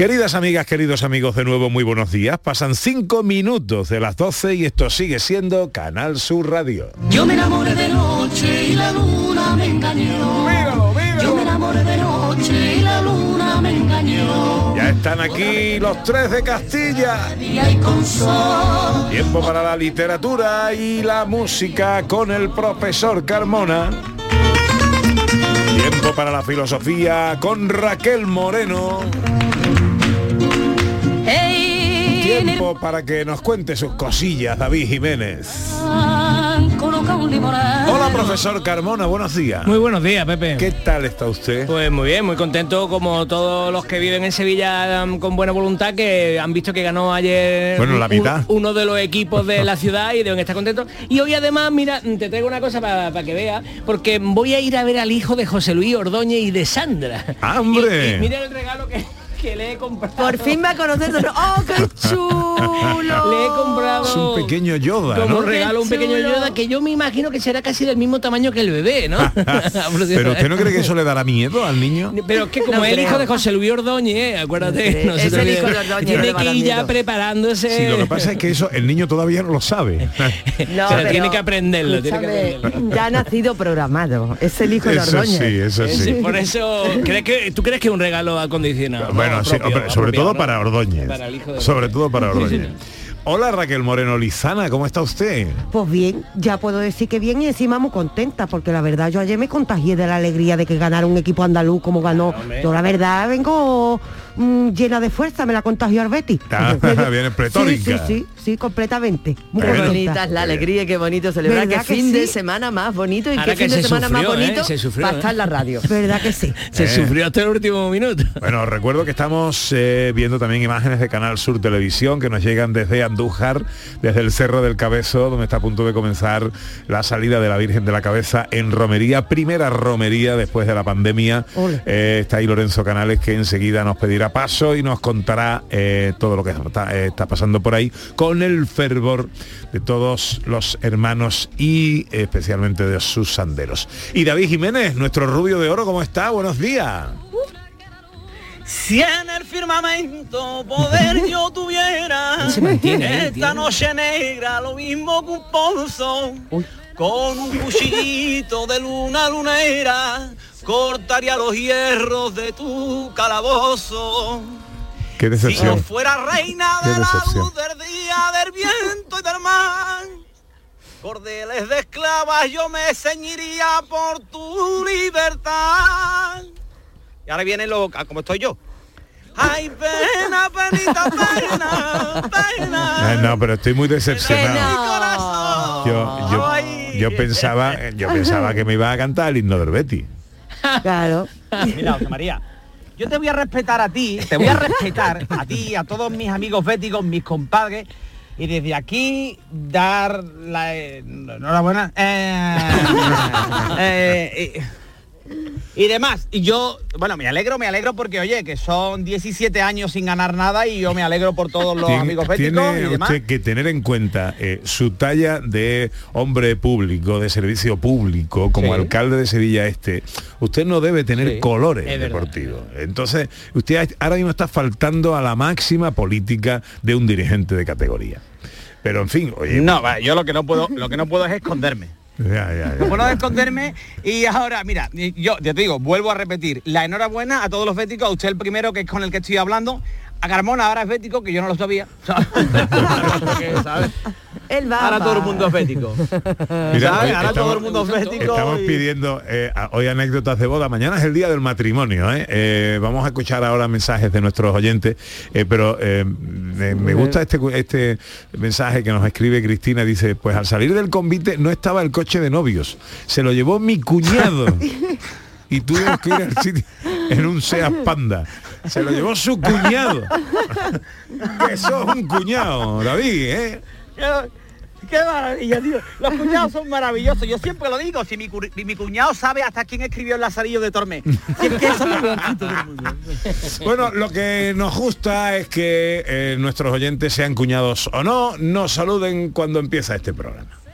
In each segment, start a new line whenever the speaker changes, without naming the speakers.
Queridas amigas, queridos amigos, de nuevo muy buenos días. Pasan cinco minutos de las 12 y esto sigue siendo Canal Sur Radio.
Yo me enamoré de noche y la luna me engañó. Yo me enamoré de noche y la luna me engañó.
Ya están aquí los tres de Castilla. Tiempo para la literatura y la música con el profesor Carmona. Tiempo para la filosofía con Raquel Moreno. Tiempo para que nos cuente sus cosillas David Jiménez. Hola profesor Carmona, buenos días.
Muy buenos días, Pepe.
¿Qué tal está usted?
Pues muy bien, muy contento como todos los que viven en Sevilla um, con buena voluntad que han visto que ganó ayer
Bueno, la
un-
mitad.
uno de los equipos de la ciudad y deben estar contentos. Y hoy además, mira, te traigo una cosa para que veas, porque voy a ir a ver al hijo de José Luis Ordóñez y de Sandra.
¡Ah, hombre!
Y, y mira el regalo que, que le he comprado.
Por fin va a conocer. ¡Oh, qué chulo!
Le he comprado
Es un pequeño Yoda,
como
¿no?
regalo un pequeño. Yoda que yo me imagino que será casi del mismo tamaño que el bebé, ¿no?
Pero usted no cree que eso le dará miedo al niño?
Pero es que como
No
es el hijo de José Luis Ordóñez, acuérdate,
Sí,
no
es el hijo de Ordóñez,
tiene que ir ya preparándose.
Sí, lo que pasa es que eso el niño todavía no lo sabe.
No,
O sea,
pero,
tiene que aprenderlo, tiene que aprenderlo.
Ya ha nacido programado. Es el hijo de Ordóñez.
sí, eso sí.
Por eso, ¿crees que, ¿tú crees que es un regalo acondicionado?
Bueno, Sí,
propio,
sobre todo
¿no?
para Ordóñez.
Para el hijo de
Sobre todo para Ordóñez. Hola Raquel Moreno Lizana, ¿cómo está usted?
Pues bien, ya puedo decir que bien y encima muy contenta, porque la verdad yo ayer me contagié de la alegría de que ganara un equipo andaluz como ganó. Yo la verdad vengo mm, llena de fuerza, me la contagió Arbeti.
Ah, viene pletórica.
Sí, sí, sí, sí, completamente. Muy.
Qué bonita es la alegría, y qué bonito celebrar,
¿Verdad
qué
que
fin de semana más bonito y
Ahora
qué
que
fin de
se
semana más
sufrió, ¿eh?
bonito
Se sufrió, ¿eh?
estar en la radio.
¿Verdad que sí?
Se
Eh.
sufrió hasta el último minuto.
Bueno, recuerdo que estamos eh, viendo también imágenes de Canal Sur Televisión que nos llegan desde Andújar, desde el Cerro del Cabezo, donde está a punto de comenzar la salida de la Virgen de la Cabeza en romería, primera romería después de la pandemia. Eh, está ahí Lorenzo Canales que enseguida nos pedirá paso y nos contará eh, todo lo que está, está pasando por ahí con el fervor de todos los hermanos y especialmente de sus sanderos. Y David Jiménez, nuestro rubio de oro, ¿cómo está? Buenos días.
Si en el firmamento poder yo tuviera
Se mantiene, ¿eh?
esta noche negra lo mismo que un ponzo con un cuchillito de luna lunera cortaría los hierros de tu calabozo
Qué
si yo
decepción.
fuera reina de la
decepción.
luz del día del viento y del mar cordeles de esclavas yo me ceñiría por tu libertad y ahora viene lo ah, como estoy yo. Ay, pena, penita, pena, pena.
Ay, no, pero estoy muy decepcionado. Yo, yo, yo pensaba, yo pensaba que me iba a cantar el himno del Betty.
Claro.
Mira, José María, yo te voy a respetar a ti, te voy a respetar a ti, a todos mis amigos béticos, mis compadres, y desde aquí dar la eh, enhorabuena. eh, eh, y demás. Y yo, bueno, me alegro, me alegro porque, oye, que son 17 años sin ganar nada y yo me alegro por todos los amigos béticos y
tiene
demás.
usted que tener en cuenta eh, su talla de hombre público, de servicio público, como
Sí.
alcalde de Sevilla Este. Usted no debe tener
Sí,
colores deportivos. Entonces, usted ahora mismo está faltando a la máxima política de un dirigente de categoría. Pero en fin, oye,
No, va, yo lo que no puedo, lo que no puedo es esconderme.
Ya, ya, ya.
No puedo esconderme y ahora, mira, yo te digo, vuelvo a repetir, la enhorabuena a todos los béticos, a usted el primero que es con el que estoy hablando, a Carmona ahora es bético, que yo no lo sabía.
Él va.
Ahora todo el mundo es bético.
Mira,
¿Sabes?
hoy
Ahora todo el mundo es
estamos-
bético.
Estamos
y-
pidiendo eh, hoy anécdotas de boda. Mañana es el día del matrimonio. ¿eh? Eh, vamos a escuchar ahora mensajes de nuestros oyentes, eh, pero eh, me, me gusta este, este mensaje que nos escribe Cristina. Dice, pues al salir del convite no estaba el coche de novios. Se lo llevó mi cuñado. Y tuvimos que ir al sitio en un Seat Panda. Se lo llevó su cuñado. que sos un cuñado, David, ¿eh?
Qué, maravilla, tío. Los cuñados son maravillosos. Yo siempre lo digo, si mi, mi cuñado sabe hasta quién escribió el Lazarillo de Tormé.
Bueno, lo que nos gusta es que eh, nuestros oyentes, sean cuñados o no, nos saluden cuando empieza este programa.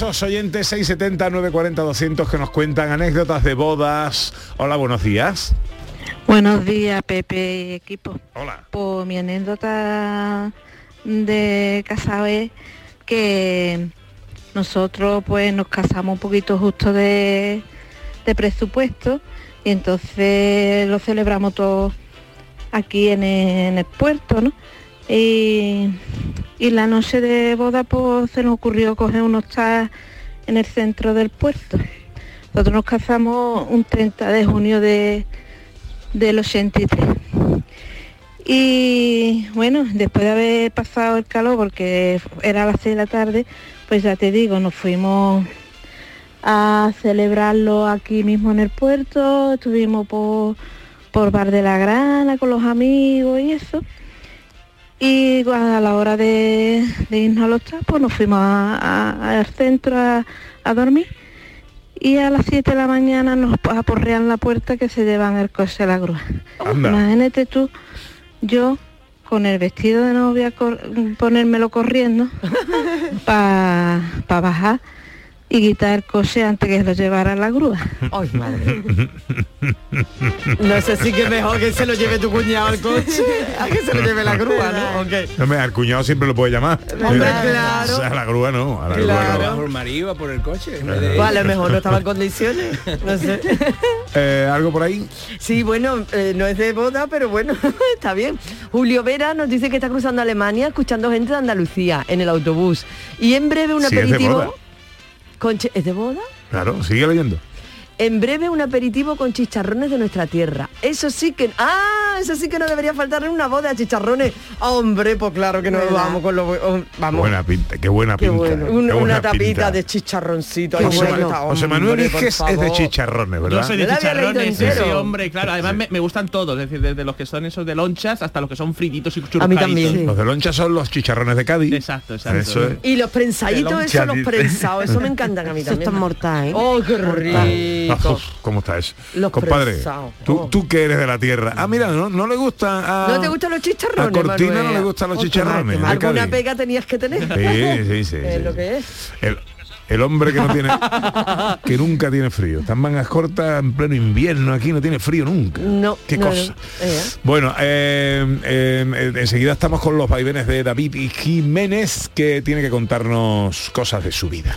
Esos oyentes 670 940 200 que nos cuentan anécdotas de bodas. Hola, buenos días.
Buenos días, Pepe y equipo.
Hola.
Pues mi anécdota de casado es que nosotros pues nos casamos un poquito justo de, de presupuesto y entonces lo celebramos todo aquí en el, en el puerto, ¿no? Y, la noche de boda pues se nos ocurrió coger un hostal en el centro del puerto. Nosotros nos casamos un 30 de junio de, del 83. Y bueno, después de haber pasado el calor, porque era las 6 de la tarde, pues ya te digo, nos fuimos a celebrarlo aquí mismo en el puerto, estuvimos por, por Bar de la Grana con los amigos y eso. Y a la hora de, de irnos a los pues nos fuimos a- a- al centro a, a dormir y a las 7 de la mañana nos aporrean la puerta que se llevan el coche a la grúa.
Anda.
Imagínate tú, yo con el vestido de novia cor- ponérmelo corriendo para bajar y quitar el coche antes que lo llevara a la grúa.
Ay, madre. No sé si que es mejor que se lo lleve tu cuñado al coche a que se lo lleve la grúa, ¿no? Ok.
Hombre, al cuñado siempre lo puede llamar.
Hombre, claro.
o sea, a la grúa no, a la
Claro.
grúa no.
Por marido, por el coche. de-
Pues a lo mejor no estaba en condiciones. No sé.
Eh, ¿Algo por ahí?
Sí, bueno, eh, no es de boda, pero bueno, está bien. Julio Vera nos dice que está cruzando Alemania escuchando gente de Andalucía en el autobús. Y en breve un
Sí, es de
aperitivo.
boda.
Con chi- ¿Es de boda?
Claro, sigue leyendo.
En breve un aperitivo con chicharrones de nuestra tierra. Eso sí que... ¡Ah! Eso sí que no debería faltar en una boda, chicharrones. Hombre, pues claro que nos
¿Verdad?
vamos con los... oh, Vamos.
Buena pinta, qué buena
Qué
pinta. qué buena
una tapita
pinta.
de chicharroncito. Ay,
bueno.
está,
José Manuel es de chicharrones, ¿verdad?
Yo soy de chicharrones, sí, hombre, claro. Además me, me gustan todos, es decir, desde los que son esos de lonchas hasta los que son frititos y churrascaditos.
A mí también. Sí.
Los de loncha son los chicharrones de Cádiz.
Exacto, exacto.
Eso es.
Y los prensaditos, eso, los prensados, eso me encantan a mí
Eso
también.
está mortal, ¿eh?
¡Oh, qué
Ah,
rico!
uf, ¿Cómo está eso?
Los
Compadre, tú,
Oh.
tú que eres de la tierra. Ah, mira, no, no le gusta a...
¿No te gustan los chicharrones,
A Cortina
Manuel?
no le gustan los
Oh,
chicharrones.
mal. Alguna
Cádiz.
pega tenías que tener.
Sí, sí, sí.
Es
sí.
lo que es.
El, el hombre que no tiene que nunca tiene frío. Está en mangas cortas en pleno invierno aquí, no tiene frío nunca.
No.
Qué
no,
cosa.
no. Eh,
Bueno, eh, eh, enseguida estamos con los vaivenes de David y Jiménez que tiene que contarnos cosas de su vida.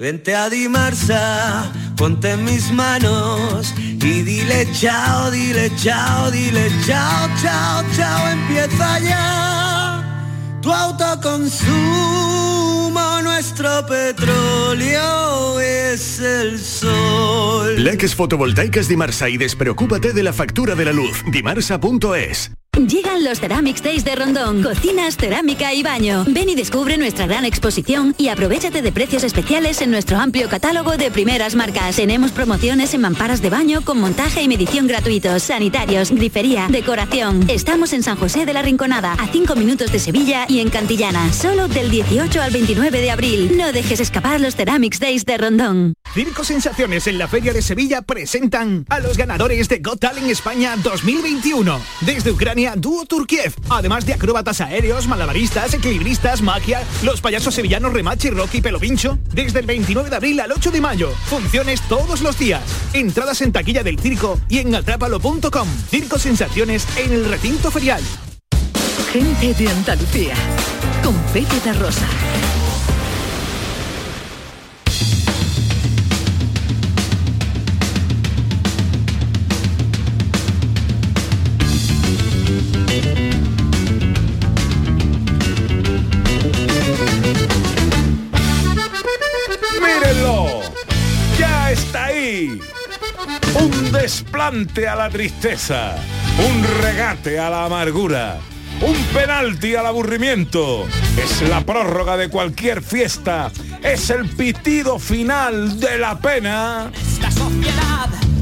Vente a Dimarsa, ponte en mis manos y dile chao, dile chao, dile chao, chao, chao, empieza ya tu autoconsumo, nuestro petróleo es el sol.
Leques fotovoltaicas Dimarsa y despreocúpate de la factura de la luz. Dimarsa.es.
Llegan los Ceramics Days de Rondón, cocinas, cerámica y baño. Ven y descubre nuestra gran exposición y aprovechate de precios especiales en nuestro amplio catálogo de primeras marcas. Tenemos promociones en mamparas de baño con montaje y medición gratuitos, sanitarios, grifería, decoración. Estamos en San José de la Rinconada, a 5 minutos de Sevilla y en Cantillana, solo del 18 al 29 de abril. No dejes escapar los Ceramics Days de Rondón.
Circo Sensaciones en la Feria de Sevilla presentan a los ganadores de Got Talent España 2021. Desde Ucrania, dúo Turkiev. Además de acróbatas aéreos, malabaristas, equilibristas, magia, los payasos sevillanos Remachi, Rocky y Pelo Pincho. Desde el 29 de abril al 8 de mayo. Funciones todos los días. Entradas en taquilla del circo y en atrápalo.com. Circo Sensaciones en el recinto ferial.
Gente de Andalucía. Con Pepe Rosa.
A la tristeza, un regate a la amargura, un penalti al aburrimiento. Es la prórroga de cualquier fiesta, es el pitido final de la pena.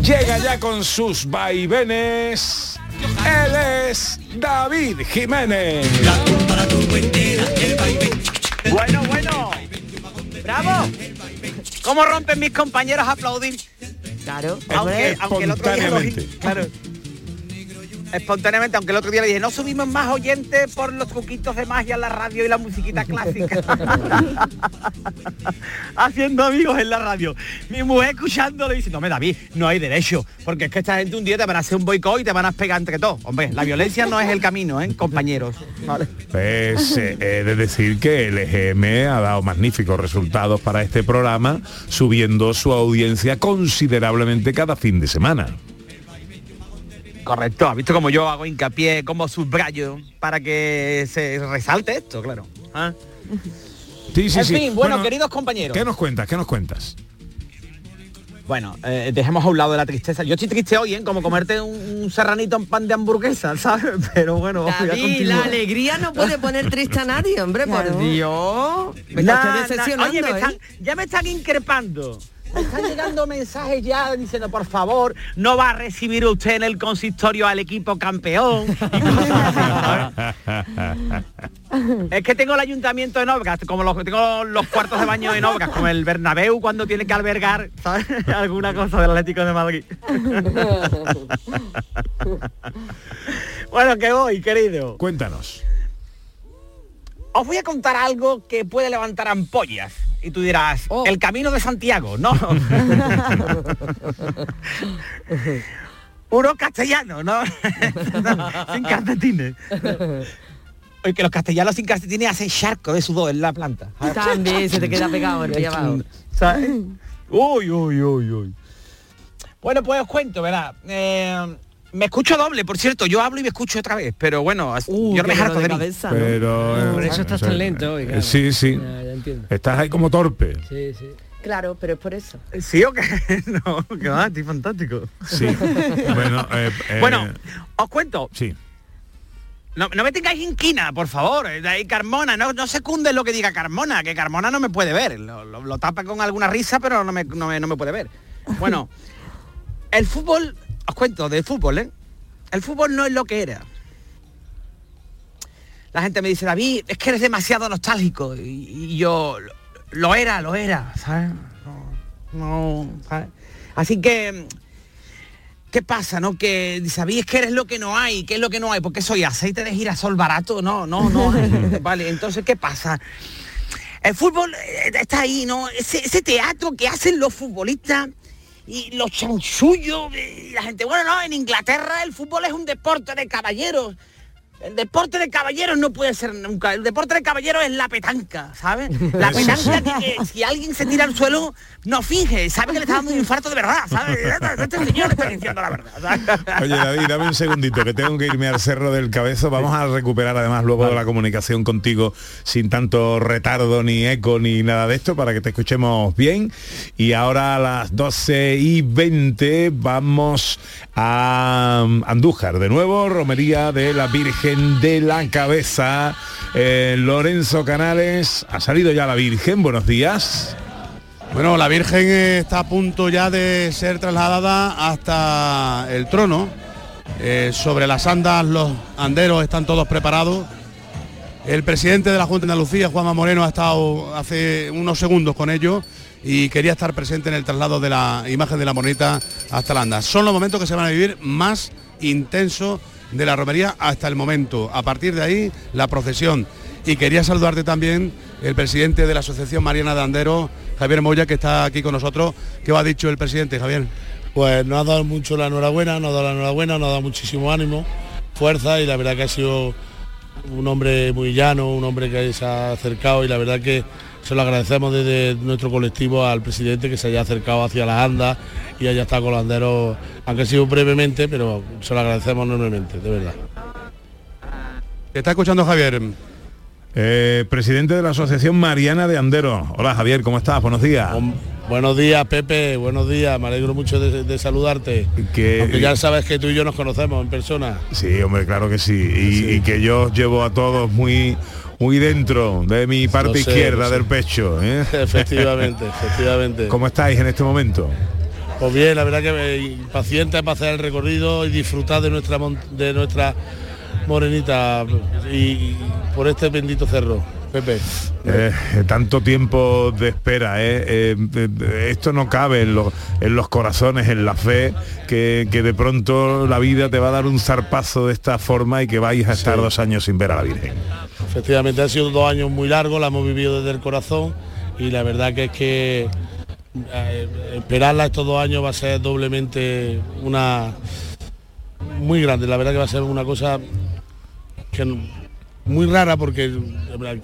Llega ya con sus vaivenes. Él es David Jiménez.
Bueno, bueno. ¡Bravo! ¿Cómo rompen mis compañeros a aplaudir?
Claro,
aunque, aunque el otro día lo
Espontáneamente.
dije- claro. Espontáneamente, aunque el otro día le dije, no subimos más oyentes por los truquitos de magia la radio y la musiquita clásica. Haciendo amigos en la radio. Mi mujer escuchándolo dice, no me David, no hay derecho, porque es que esta gente un día te van a hacer un boicot y te van a pegar entre todos. Hombre, la violencia no es el camino, ¿eh, compañeros? Vale.
Pues eh, he de decir que el EGM ha dado magníficos resultados para este programa, subiendo su audiencia considerablemente cada fin de semana.
Correcto, has visto como yo hago hincapié, como subrayo, para que se resalte esto, claro. ¿Ah?
Sí, sí,
en
sí.
fin, bueno, queridos compañeros.
¿Qué nos cuentas? ¿Qué nos cuentas?
Bueno, eh, dejemos a un lado de la tristeza. Yo estoy triste hoy, ¿eh? Como comerte un, un serranito en pan de hamburguesa, ¿sabes? Pero bueno, voy a
David, la alegría no puede poner triste a nadie, hombre, por Dios. Me
nah,
decepcionando,
oye, me
¿eh?
están- ya me están increpando. Me están llegando mensajes ya diciendo, por favor, no va a recibir usted en el consistorio al equipo campeón. Es que tengo el ayuntamiento en obras, como los, tengo los cuartos de baño en obras, como el Bernabéu cuando tiene que albergar ¿sabes? alguna cosa del Atlético de Madrid. bueno, que voy, querido.
Cuéntanos.
Os voy a contar algo que puede levantar ampollas. Y tú dirás,
Oh.
el camino de Santiago, no. Uno castellano, ¿no? sin calcetines. Oye, que los castellanos sin calcetines hacen charco de sudor en la planta.
También se te queda pegado el pie abajo.
¿Sabes? Uy, uy, uy, uy. Bueno, pues os cuento, ¿verdad? Eh, me escucho doble, por cierto, yo hablo y me escucho otra vez, pero bueno, yo no me harto
dolor
de
de
mí.
cabeza,
Pero
Por eso estás
o sea,
tan lento hoy,
eh,
claro.
Sí, sí.
Ya, ya entiendo.
Estás ahí como torpe.
Sí, sí.
Claro, pero es por eso.
¿Sí o qué? no, que va, estoy fantástico.
Sí. bueno, eh, eh,
Bueno, os cuento.
Sí.
No, no me tengáis inquina, por favor. De ahí Carmona, no, no secunde lo que diga Carmona, que Carmona no me puede ver. Lo, lo- lo tapa con alguna risa, pero no me, no me- no me puede ver. Bueno, el fútbol, os cuento del fútbol, ¿eh? El fútbol no es lo que era. La gente me dice, David, es que eres demasiado nostálgico. Y, y yo, lo, lo era, lo era, ¿sabes? No, no, ¿sabes? Así que... ¿Qué pasa, no? Que sabéis que eres lo que no hay, ¿qué es lo que no hay? Porque soy aceite de girasol barato, no, no, no hay. Vale, entonces, ¿qué pasa? El fútbol eh, está ahí, ¿no? Ese, ese teatro que hacen los futbolistas y los chanchullos, y la gente, bueno, no, en Inglaterra el fútbol es un deporte de caballeros. El deporte de caballeros no puede ser nunca. El deporte de caballeros es la petanca, ¿sabes? La petanca que, que si alguien se tira al suelo, no finge, sabe que le está dando un infarto de verdad, ¿sabes? Este señor está diciendo la verdad. ¿sabes?
Oye, David, dame un segundito, que tengo que irme al Cerro del Cabezo. Vamos a recuperar además luego la comunicación contigo sin tanto retardo, ni eco, ni nada de esto, para que te escuchemos bien. Y ahora a las 12 y 20 vamos a Andújar. De nuevo, Romería de la Virgen de la Cabeza. Eh, Lorenzo Canales, ha salido ya la Virgen, buenos días.
Bueno, la Virgen está a punto ya de ser trasladada hasta el trono. Eh, sobre las andas los anderos están todos preparados. El presidente de la Junta de Andalucía, Juanma Moreno, ha estado hace unos segundos con ellos y quería estar presente en el traslado de la imagen de la monita hasta la anda. Son los momentos que se van a vivir más intensos de la romería hasta el momento. A partir de ahí, la procesión. Y quería saludarte también el presidente de la Asociación Mariana de Anderos, Javier Moya, que está aquí con nosotros. ¿Qué os ha dicho el presidente, Javier?
Pues nos ha dado mucho la enhorabuena, nos ha dado la enhorabuena, nos ha dado muchísimo ánimo, fuerza y la verdad que ha sido un hombre muy llano, un hombre que se ha acercado y la verdad que se lo agradecemos desde nuestro colectivo al presidente que se haya acercado hacia las andas y haya estado con los anderos, aunque ha sido brevemente, pero se lo agradecemos enormemente, de verdad.
¿Te está escuchando Javier?
Eh, presidente de la Asociación Mariana de Anderos. Hola Javier, ¿cómo estás? Buenos días.
Buenos días, Pepe, buenos días, me alegro mucho de, de saludarte.
Que-
Aunque ya sabes que tú y yo nos conocemos en persona.
Sí, hombre, claro que sí. Y, y que yo llevo a todos muy muy dentro de mi parte
sé,
izquierda
sé.
del pecho. ¿eh?
Efectivamente, efectivamente.
¿Cómo estáis en este momento?
Pues bien, la verdad que impacientes para hacer el recorrido y disfrutar de nuestra de nuestra morenita y, y por este bendito cerro, Pepe.
Eh, tanto tiempo de espera, ¿eh? Eh, esto no cabe en, los- en los corazones, en la fe, que, que de pronto la vida te va a dar un zarpazo de esta forma y que vais a estar dos años sin ver a la Virgen.
Efectivamente, han sido dos años muy largos, la hemos vivido desde el corazón y la verdad que es que esperarla estos dos años va a ser doblemente una muy grande. La verdad que va a ser una cosa que muy rara porque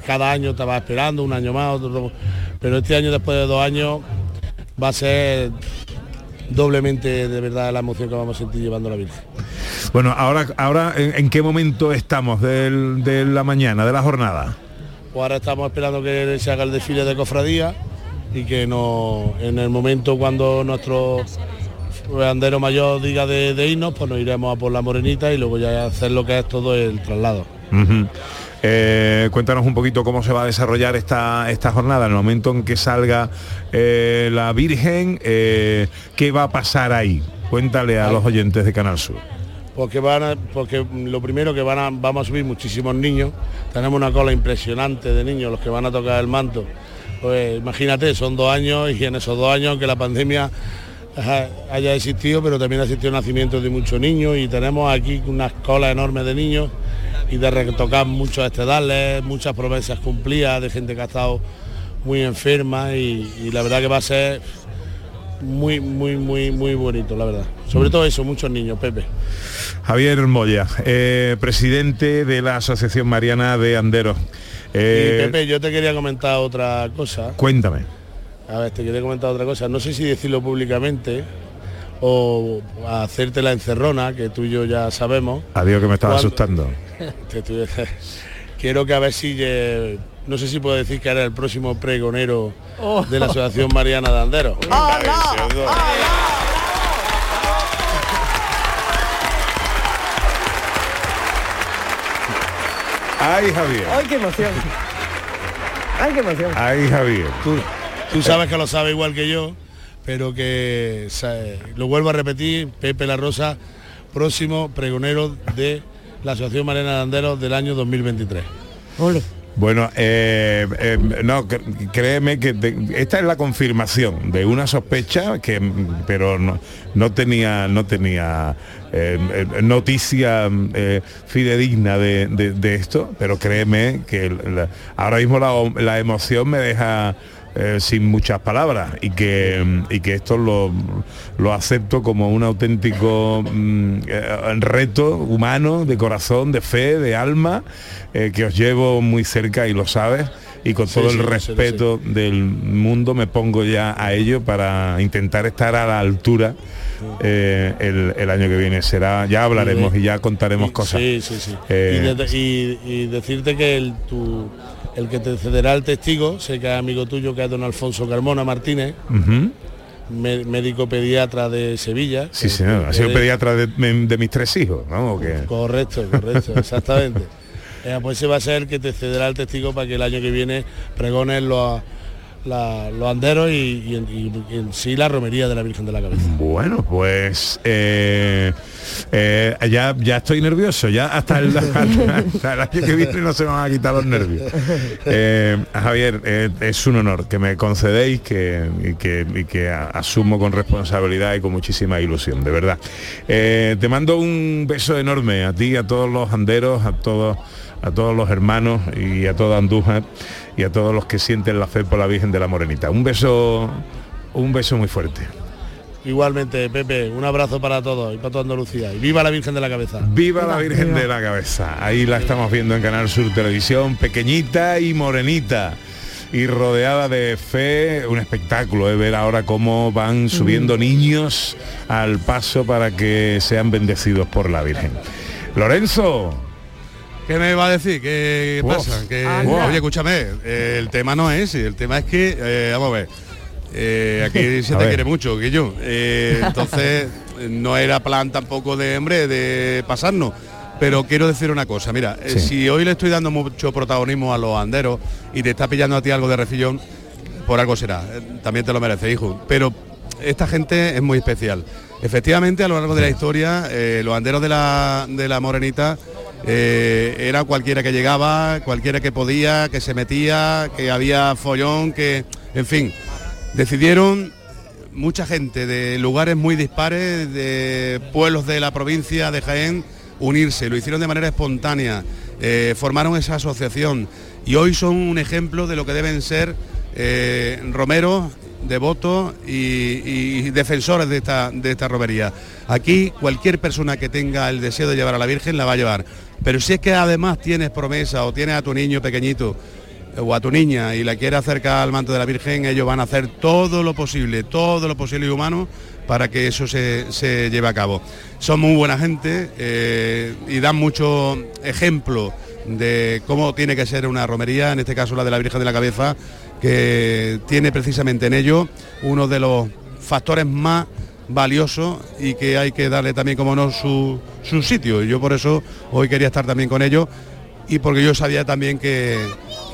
cada año estaba esperando, un año más, otro, pero este año después de dos años va a ser doblemente de verdad la emoción que vamos a sentir llevando la Virgen.
Bueno, ahora, ahora ¿en, en qué momento estamos del- de la mañana, de la jornada?
Pues ahora estamos esperando que se haga el desfile de cofradía y que no, en el momento cuando nuestro bandero mayor diga de, de irnos, pues nos iremos a por la morenita y luego ya hacer lo que es todo el traslado.
Eh, cuéntanos un poquito cómo se va a desarrollar esta, esta jornada, en el momento en que salga eh, la Virgen, eh, ¿qué va a pasar ahí? Cuéntale a los oyentes de Canal Sur.
Porque van a- porque lo primero que van a, vamos a subir muchísimos niños, tenemos una cola impresionante de niños los que van a tocar el manto. Pues imagínate, son dos años y en esos dos años que la pandemia haya existido, pero también ha existido el nacimiento de muchos niños y tenemos aquí unas colas enormes de niños y de retocar muchos estedales, muchas promesas cumplidas de gente que ha estado muy enferma y, y la verdad que va a ser muy, muy, muy, muy bonito, la verdad. Sobre todo eso, muchos niños, Pepe.
Javier Moya, eh, presidente de la Asociación Mariana de Anderos. Eh,
y Pepe, yo te quería comentar otra cosa.
Cuéntame.
A ver, te quería comentar otra cosa. No sé si decirlo públicamente o hacerte la encerrona, que tú y yo ya sabemos.
Adiós que me estaba asustando.
Te estoy- Quiero que a ver si... eh, no sé si puedo decir que eres el próximo pregonero
Oh.
de la Asociación Mariana de Anderos.
Ay, Javier.
¡Ay, qué emoción! ¡Ay, qué emoción!
Ay, Javier.
Tú, tú sabes que lo sabes igual que yo, pero que sa- lo vuelvo a repetir, Pepe La Rosa, próximo pregonero de la Asociación Mariana de Anderos del año 2023.
Bueno, eh, eh, no, cr- créeme que te- esta es la confirmación de una sospecha que, pero no, no tenía, no tenía eh, eh, noticia eh, fidedigna de, de- de esto, pero créeme que la- ahora mismo la, la emoción me deja eh, sin muchas palabras y que, y que esto lo, lo acepto como un auténtico mm, eh, reto humano, de corazón, de fe, de alma, eh, que os llevo muy cerca y lo sabes. Y con
Sí,
todo
sí,
el respeto del mundo me pongo ya a ello para intentar estar a la altura eh, el, el año que viene. Será, ya hablaremos y ya contaremos cosas.
Sí, sí, sí.
Eh,
y, de- y- y decirte que el, tu- el que te cederá el testigo, sé que es amigo tuyo, que es don Alfonso Carmona Martínez, médico pediatra de Sevilla.
Sí,
que-
señor. Ha sido pediatra de, de mis tres hijos, ¿no?
Correcto, correcto, exactamente. Eh, pues ese va a ser el que te cederá el testigo para que el año que viene pregones los, los anderos y, y sí la romería de la Virgen de la Cabeza.
Bueno, pues eh, eh, ya, ya estoy nervioso, ya hasta el, hasta el año que viene no se van a quitar los nervios. Eh, Javier, es un honor que me concedéis que, y que, que asumo con responsabilidad y con muchísima ilusión, de verdad. Te mando un beso enorme a ti, a todos los anderos, a todos a todos los hermanos y a toda Andújar y a todos los que sienten la fe por la Virgen de la Morenita. Un beso, un beso muy fuerte.
Igualmente, Pepe, un abrazo para todos y para toda Andalucía. Y viva la Virgen de la Cabeza.
Viva la Virgen de la Cabeza. Ahí la estamos viendo en Canal Sur Televisión, pequeñita y morenita. Y rodeada de fe, un espectáculo, ¿eh? ver ahora cómo van subiendo niños al paso para que sean bendecidos por la Virgen. Lorenzo,
¿Qué me va a decir? ¿Qué pasa? Que, oye, escúchame, eh, el tema no es ese, el tema es que, eh, vamos a ver, eh, aquí se te quiere mucho, que yo. entonces, no era plan tampoco de, hombre, de pasarnos. Pero quiero decir una cosa, mira, eh,
Sí.
si hoy le estoy dando mucho protagonismo a los anderos y te está pillando a ti algo de refillón, por algo será. Eh, También te lo merece, hijo. Pero esta gente es muy especial. Efectivamente, a lo largo de la historia, eh, los anderos de la, de la Morenita eh, era cualquiera que llegaba, cualquiera que podía, que se metía, que había follón, que, en fin, decidieron mucha gente de lugares muy dispares, de pueblos de la provincia de Jaén, unirse. Lo hicieron de manera espontánea, eh, formaron esa asociación y hoy son un ejemplo de lo que deben ser eh, romeros, devotos y, y defensores de esta, de esta. Aquí cualquier persona que tenga el deseo de llevar a la Virgen la va a llevar. Pero si es que además tienes promesa o tienes a tu niño pequeñito o a tu niña y la quiere acercar al manto de la Virgen, ellos van a hacer todo lo posible, todo lo posible y humano para que eso se, se lleve a cabo. Son muy buena gente eh, y dan mucho ejemplo de cómo tiene que ser una romería, en este caso la de la Virgen de la Cabeza, que tiene precisamente en ello uno de los factores más valiosos y que hay que darle también como no su, su sitio. Y yo por eso hoy quería estar también con ellos y porque yo sabía también que,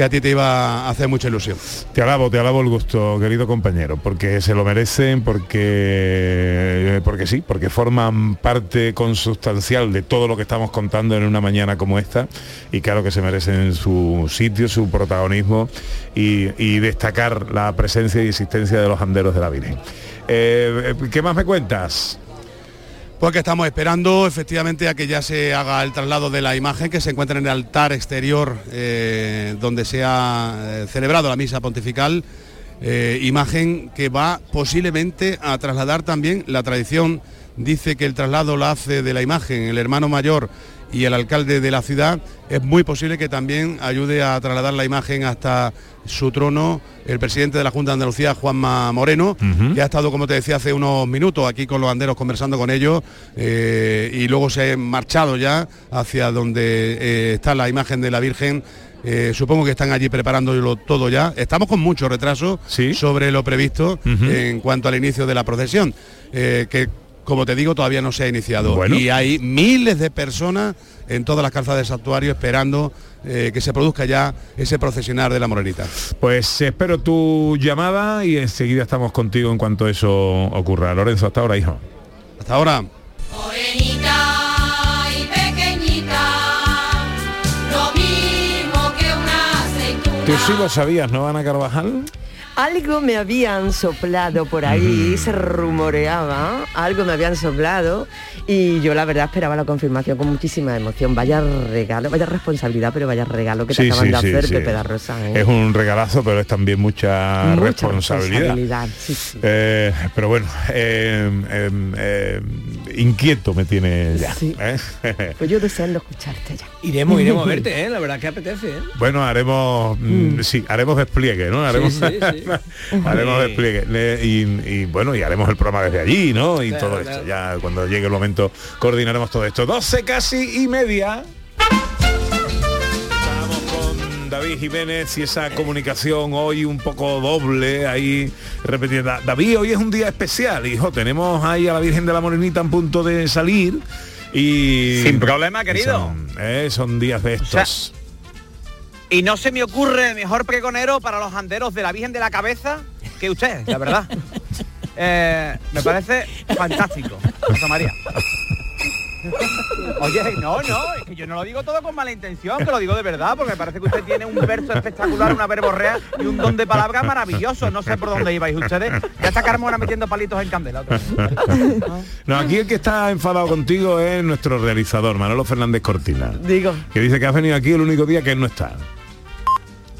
que a ti te iba a hacer mucha ilusión.
te alabo, te alabo el gusto, querido compañero, porque se lo merecen, porque, porque sí, porque forman parte consustancial de todo lo que estamos contando en una mañana como esta, y claro que se merecen su sitio, su protagonismo y, destacar la presencia y existencia de los anderos de la Virgen. Eh, ¿Qué más me cuentas?
Pues que estamos esperando efectivamente a que ya se haga el traslado de la imagen que se encuentra en el altar exterior eh, donde se ha eh, celebrado la misa pontifical, eh, imagen que va posiblemente a trasladar también la tradición. Dice que el traslado lo hace de la imagen el hermano mayor y el alcalde de la ciudad. Es muy posible que también ayude a trasladar la imagen hasta su trono el presidente de la Junta de Andalucía, Juanma Moreno, que ha estado, como te decía, hace unos minutos aquí con los anderos conversando con ellos eh, y luego se ha marchado ya hacia donde eh, está la imagen de la Virgen. Eh, supongo que están allí preparándolo todo ya. Estamos con mucho retraso sobre lo previsto en cuanto al inicio de la procesión, eh, que como te digo todavía no se ha iniciado.
Bueno.
Y hay miles de personas en todas las calzadas del santuario esperando eh, que se produzca ya ese procesionar de la morenita.
Pues espero tu llamada y enseguida estamos contigo en cuanto eso ocurra. Lorenzo, hasta ahora, hijo.
Hasta ahora.
Tú sí lo sabías, ¿no, Ana Carvajal?
Algo me habían soplado por ahí,
Mm.
se rumoreaba, algo me habían soplado y yo la verdad esperaba la confirmación con muchísima emoción. Vaya regalo, vaya responsabilidad, pero vaya regalo que te
Sí,
acaban
sí,
de
sí,
hacer,
sí.
Pepe da Rosa. ¿eh?
Es un regalazo, pero es también mucha,
Mucha
responsabilidad.
responsabilidad, sí, sí.
Eh, pero bueno, eh, eh, eh, inquieto me tiene ya.
Sí.
¿eh?
Pues yo deseando escucharte ya.
Iremos, iremos a verte, ¿eh? La verdad que apetece, ¿eh?
Bueno, haremos, mm, sí, haremos despliegue, ¿no? Haremos,
sí, sí.
Haremos
Sí.
despliegue y, y, bueno, y haremos el programa desde allí, ¿no? Y
Claro,
todo esto.
claro.
Ya cuando llegue el momento coordinaremos todo esto. 12 casi y media. Estamos con David Jiménez y esa comunicación hoy un poco doble ahí repetida. David, hoy es un día especial, hijo. Tenemos ahí a la Virgen de la Morenita en punto de salir. Y
Sin problema, querido.
Son, eh, son días de
sea,
estos.
Y no se me ocurre mejor pregonero para los anderos de la Virgen de la Cabeza que usted, la verdad. Eh, me parece fantástico, Rosa María. Oye, no, no, es que yo no lo digo todo con mala intención, que lo digo de verdad, porque me parece que usted tiene un verso espectacular, una verborrea y un don de palabras maravilloso. No sé por dónde ibais ustedes. Ya está Carmona metiendo palitos en candela. otra vez.
No, aquí el que está enfadado contigo es nuestro realizador, Manolo Fernández Cortina.
Digo.
Que dice que has venido aquí el único día que él no está.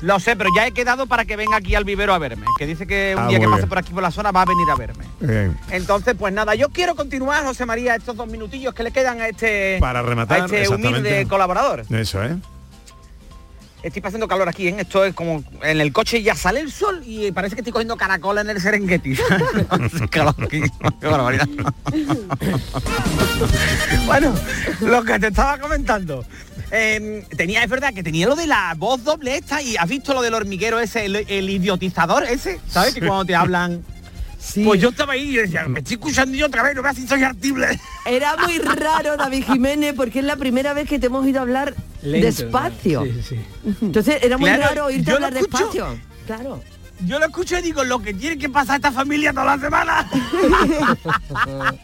Lo sé, pero ya he quedado para que venga aquí al vivero a verme. Que dice que un
Ah,
día que pase
bien.
por aquí por la zona va a venir a verme.
Bien.
Entonces, pues nada, yo quiero continuar, José María, estos dos minutillos que le quedan a este,
Para rematar,
a este humilde colaborador.
Eso, ¿eh?
Estoy pasando calor aquí, ¿eh? Esto es como en el coche ya sale el sol y parece que estoy cogiendo caracola en el Serengeti. Hace calor aquí. Qué barbaridad. bueno, lo que te estaba comentando. Eh, tenía, es verdad que tenía lo de la voz doble esta y has visto lo del hormiguero ese, el, el idiotizador ese, ¿sabes? Que cuando te hablan. Pues yo estaba ahí y decía, me estoy escuchando yo otra vez, no veas si soy artible.
Era muy raro, David Jiménez, porque es la primera vez que te hemos ido a hablar
Lento,
despacio.
¿no? Sí, sí.
Entonces era muy
Claro,
raro oírte hablar
escucho.
despacio. Claro.
Yo lo escucho y digo, lo que tiene que pasar esta familia toda la semana.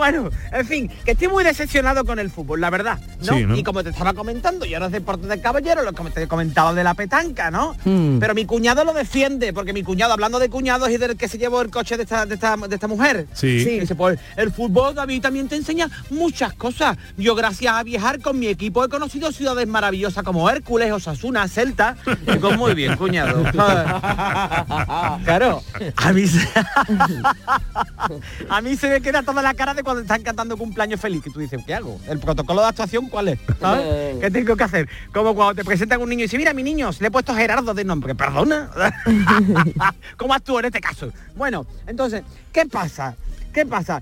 Bueno, en fin, que estoy muy decepcionado con el fútbol, la verdad, ¿no?
Sí, ¿no?
Y como te estaba comentando, yo no es deporte de caballero, lo que te he comentado de la petanca, ¿no?
Hmm.
Pero mi cuñado lo defiende, porque mi cuñado, hablando de cuñados y del que se llevó el coche de esta, de esta, de esta mujer,
Sí.
dice, pues el fútbol, David, también te enseña muchas cosas. Yo, gracias a viajar con mi equipo, he conocido ciudades maravillosas como Hércules, Osasuna, Celta. Digo, muy bien, cuñado. claro, a mí se... A mí se me queda toda la cara de cuando están cantando cumpleaños feliz, que tú dices, ¿qué hago? ¿El protocolo de actuación cuál es? ¿Sabes? ¿Qué tengo que hacer? Como cuando te presentan un niño y dice, mira, mi niño, le he puesto Gerardo de nombre, perdona. ¿Cómo actúo en este caso? Bueno, entonces, ¿qué pasa? ¿Qué pasa?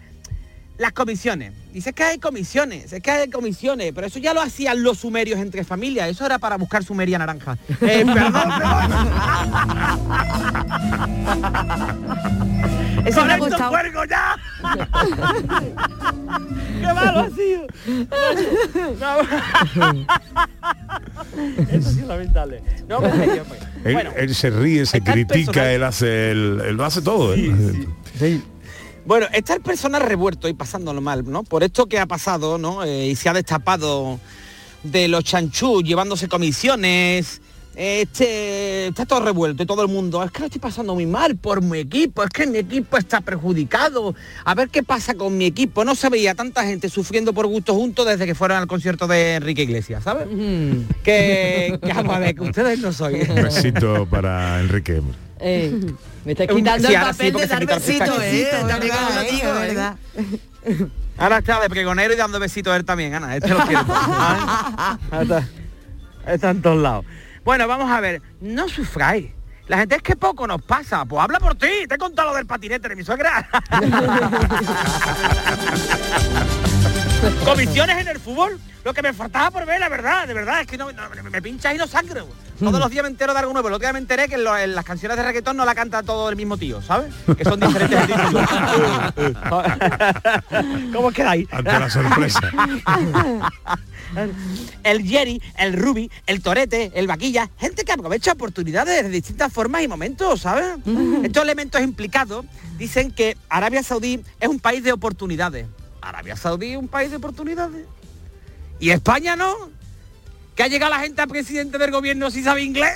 Las comisiones. Dice que hay comisiones, es que hay comisiones, pero eso ya lo hacían los sumerios entre familias, eso era para buscar sumeria naranja. Eh, perdón,
Eso me ha
¡Con esto
gustado.
cuelgo ya! ¡Qué malo ha sido! Eso sí es lamentable. No, me reí, pues.
Él,
Bueno,
él se ríe, se critica, él hace él lo hace todo. ¿eh?
Bueno, está el personal revuelto y pasándolo mal, ¿no? Por esto que ha pasado, ¿no? Eh, y se ha destapado de los chanchú llevándose comisiones. Este está todo revuelto y todo el mundo. Es que lo estoy pasando muy mal por mi equipo. Es que mi equipo está perjudicado. A ver qué pasa con mi equipo. No se veía tanta gente sufriendo por gusto juntos desde que fueron al concierto de Enrique Iglesias, ¿sabes? que, que vamos a ver, que ustedes no soy.
Un besito para Enrique.
Eh, me está quitando
sí,
el
ahora sí,
papel
porque
de dar besitos. ¿eh?
Besito,
También
¿verdad,
lo
eh?
digo. ¿verdad?
Ahora está de pregonero y dando besitos a él también, Ana. Este lo quiero. ¿Ah? está, está en todos lados. Bueno, vamos a ver. No sufráis. La gente es que poco nos pasa. Pues habla por ti. Te he contado lo del patinete de mi suegra. Comisiones en el fútbol. Lo que me faltaba por ver, la verdad, de verdad, es que no, no- me, me pinchas y no sangro. Todos los días me entero de algo nuevo. El otro día me enteré que en, lo- en las canciones de reggaetón no la canta todo el mismo tío, ¿sabes? Que son diferentes títulos. ¿Cómo quedáis?
Ante la sorpresa.
el Jerry, el Ruby, el Torete, el Vaquilla, gente que aprovecha oportunidades de distintas formas y momentos, ¿sabes? Estos elementos implicados dicen que Arabia Saudí es un país de oportunidades. Arabia Saudí es un país de oportunidades. ¿Y España no? que ha llegado la gente a presidente del gobierno si sabe inglés.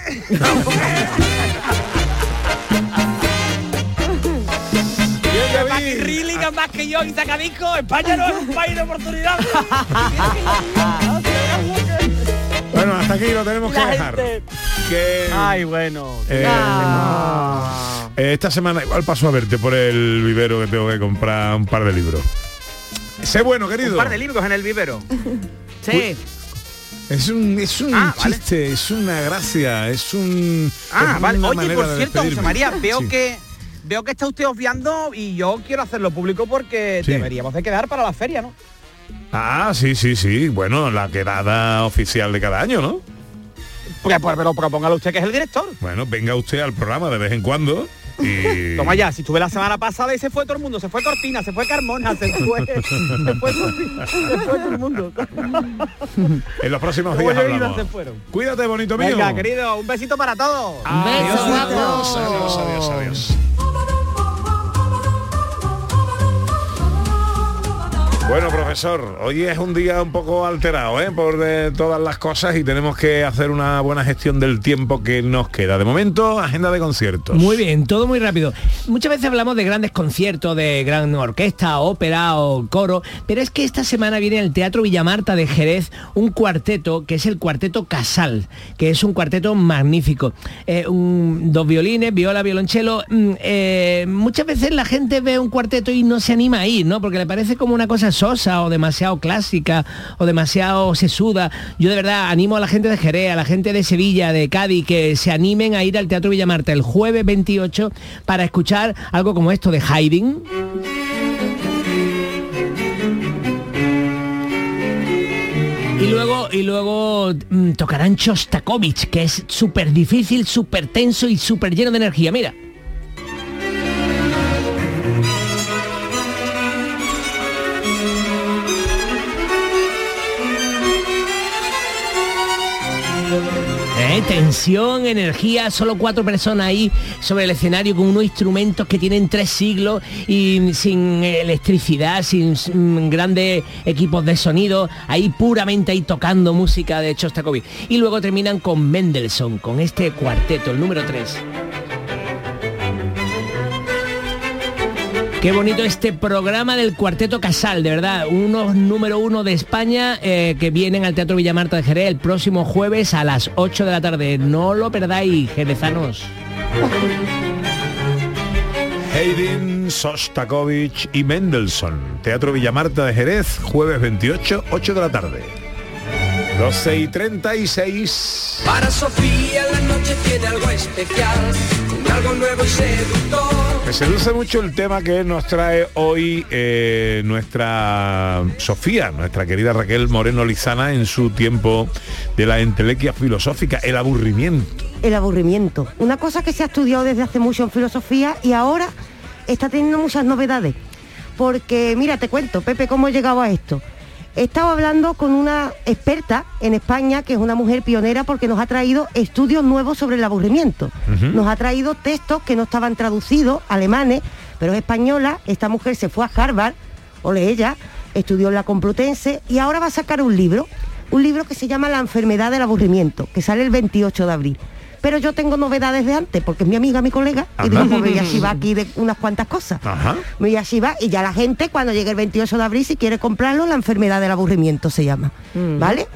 really más que yo y España no es un país de oportunidades.
bueno, hasta aquí lo tenemos que dejar.
Ay, bueno.
Eh, ah. eh, esta semana igual paso a verte por el vivero que tengo que comprar un par de libros. Sé bueno, querido.
Un par de libros en el vivero.
sí.
Es un, es un
Ah, vale.
chiste, es una gracia, es un.
Ah,
es
vale. Oye, por cierto, José. María, veo
Sí.
que veo que está usted obviando y yo quiero hacerlo público porque
Sí.
deberíamos de quedar para la feria, ¿no?
Ah, sí, sí, sí. Bueno, la quedada oficial de cada año, ¿no?
Pues, pues, pero propóngalo usted que es el director.
Bueno, venga usted al programa de vez en cuando y.
Toma ya, si estuve la semana pasada y se fue todo el mundo, se fue Cortina, se fue Carmona, se fue, se fue, Cortina, se fue todo el mundo.
En los próximos días hablamos.
se fueron.
Cuídate, bonito mío.
Venga, querido, un besito para todos.
Adiós,
adiós,
adiós, adiós. Bueno, profesor, hoy es un día un poco alterado ¿eh? por todas las cosas y tenemos que hacer una buena gestión del tiempo que nos queda. De momento, agenda de conciertos.
Muy bien, todo muy rápido. Muchas veces hablamos de grandes conciertos, de gran orquesta, ópera o coro, pero es que esta semana viene el Teatro Villamarta de Jerez un cuarteto que es el Cuarteto Casal, que es un cuarteto magnífico. Eh, dos violines, viola, violonchelo. mm, eh, muchas veces la gente ve un cuarteto y no se anima a ir, ¿no? Porque le parece como una cosa o demasiado clásica o demasiado sesuda. Yo de verdad animo a la gente de Jerez, a la gente de Sevilla, de Cádiz, que se animen a ir al Teatro Villamarta el jueves 28 para escuchar algo como esto de Haydn. Y luego, y luego mm, tocarán Shostakovich, que es súper difícil, súper tenso y súper lleno de energía. Mira. Tensión, energía, solo cuatro personas ahí sobre el escenario con unos instrumentos que tienen tres siglos y sin electricidad, sin grandes equipos de sonido, ahí puramente ahí tocando música de Shostakovich. Y luego terminan con Mendelssohn, con este cuarteto, el número 3. Qué bonito este programa del Cuarteto Casal, de verdad. Unos número uno de España eh, que vienen al Teatro Villamarta de Jerez el próximo jueves a las 8 de la tarde. No lo perdáis, jerezanos.
Haydn, Sostakovich y Mendelssohn. Teatro Villamarta de Jerez, jueves 28, 8 de la tarde. 12 y 36.
Para Sofía la noche tiene algo especial, algo nuevo y seductor.
Me seduce mucho el tema que nos trae hoy eh, nuestra Sofía, nuestra querida Raquel Moreno Lizana en su tiempo de la entelequia filosófica, el aburrimiento.
el aburrimiento. Una cosa que se ha estudiado desde hace mucho en filosofía y ahora está teniendo muchas novedades. Porque, mira, te cuento, Pepe, cómo he llegado a esto. He estado hablando con una experta en España, que es una mujer pionera, porque nos ha traído estudios nuevos sobre el aburrimiento. Nos ha traído textos que no estaban traducidos, alemanes, pero es española. Esta mujer se fue a Harvard, o ella, estudió en la Complutense y ahora va a sacar un libro, un libro que se llama La enfermedad del aburrimiento, que sale el 28 de abril. Pero yo tengo novedades de antes, porque es mi amiga, mi colega, y digo, pues voy a chivar aquí de unas cuantas cosas.
Ajá.
Me voy a chivar y ya la gente cuando llegue el 28 de abril, si quiere comprarlo, la enfermedad del aburrimiento se llama. ¿Vale?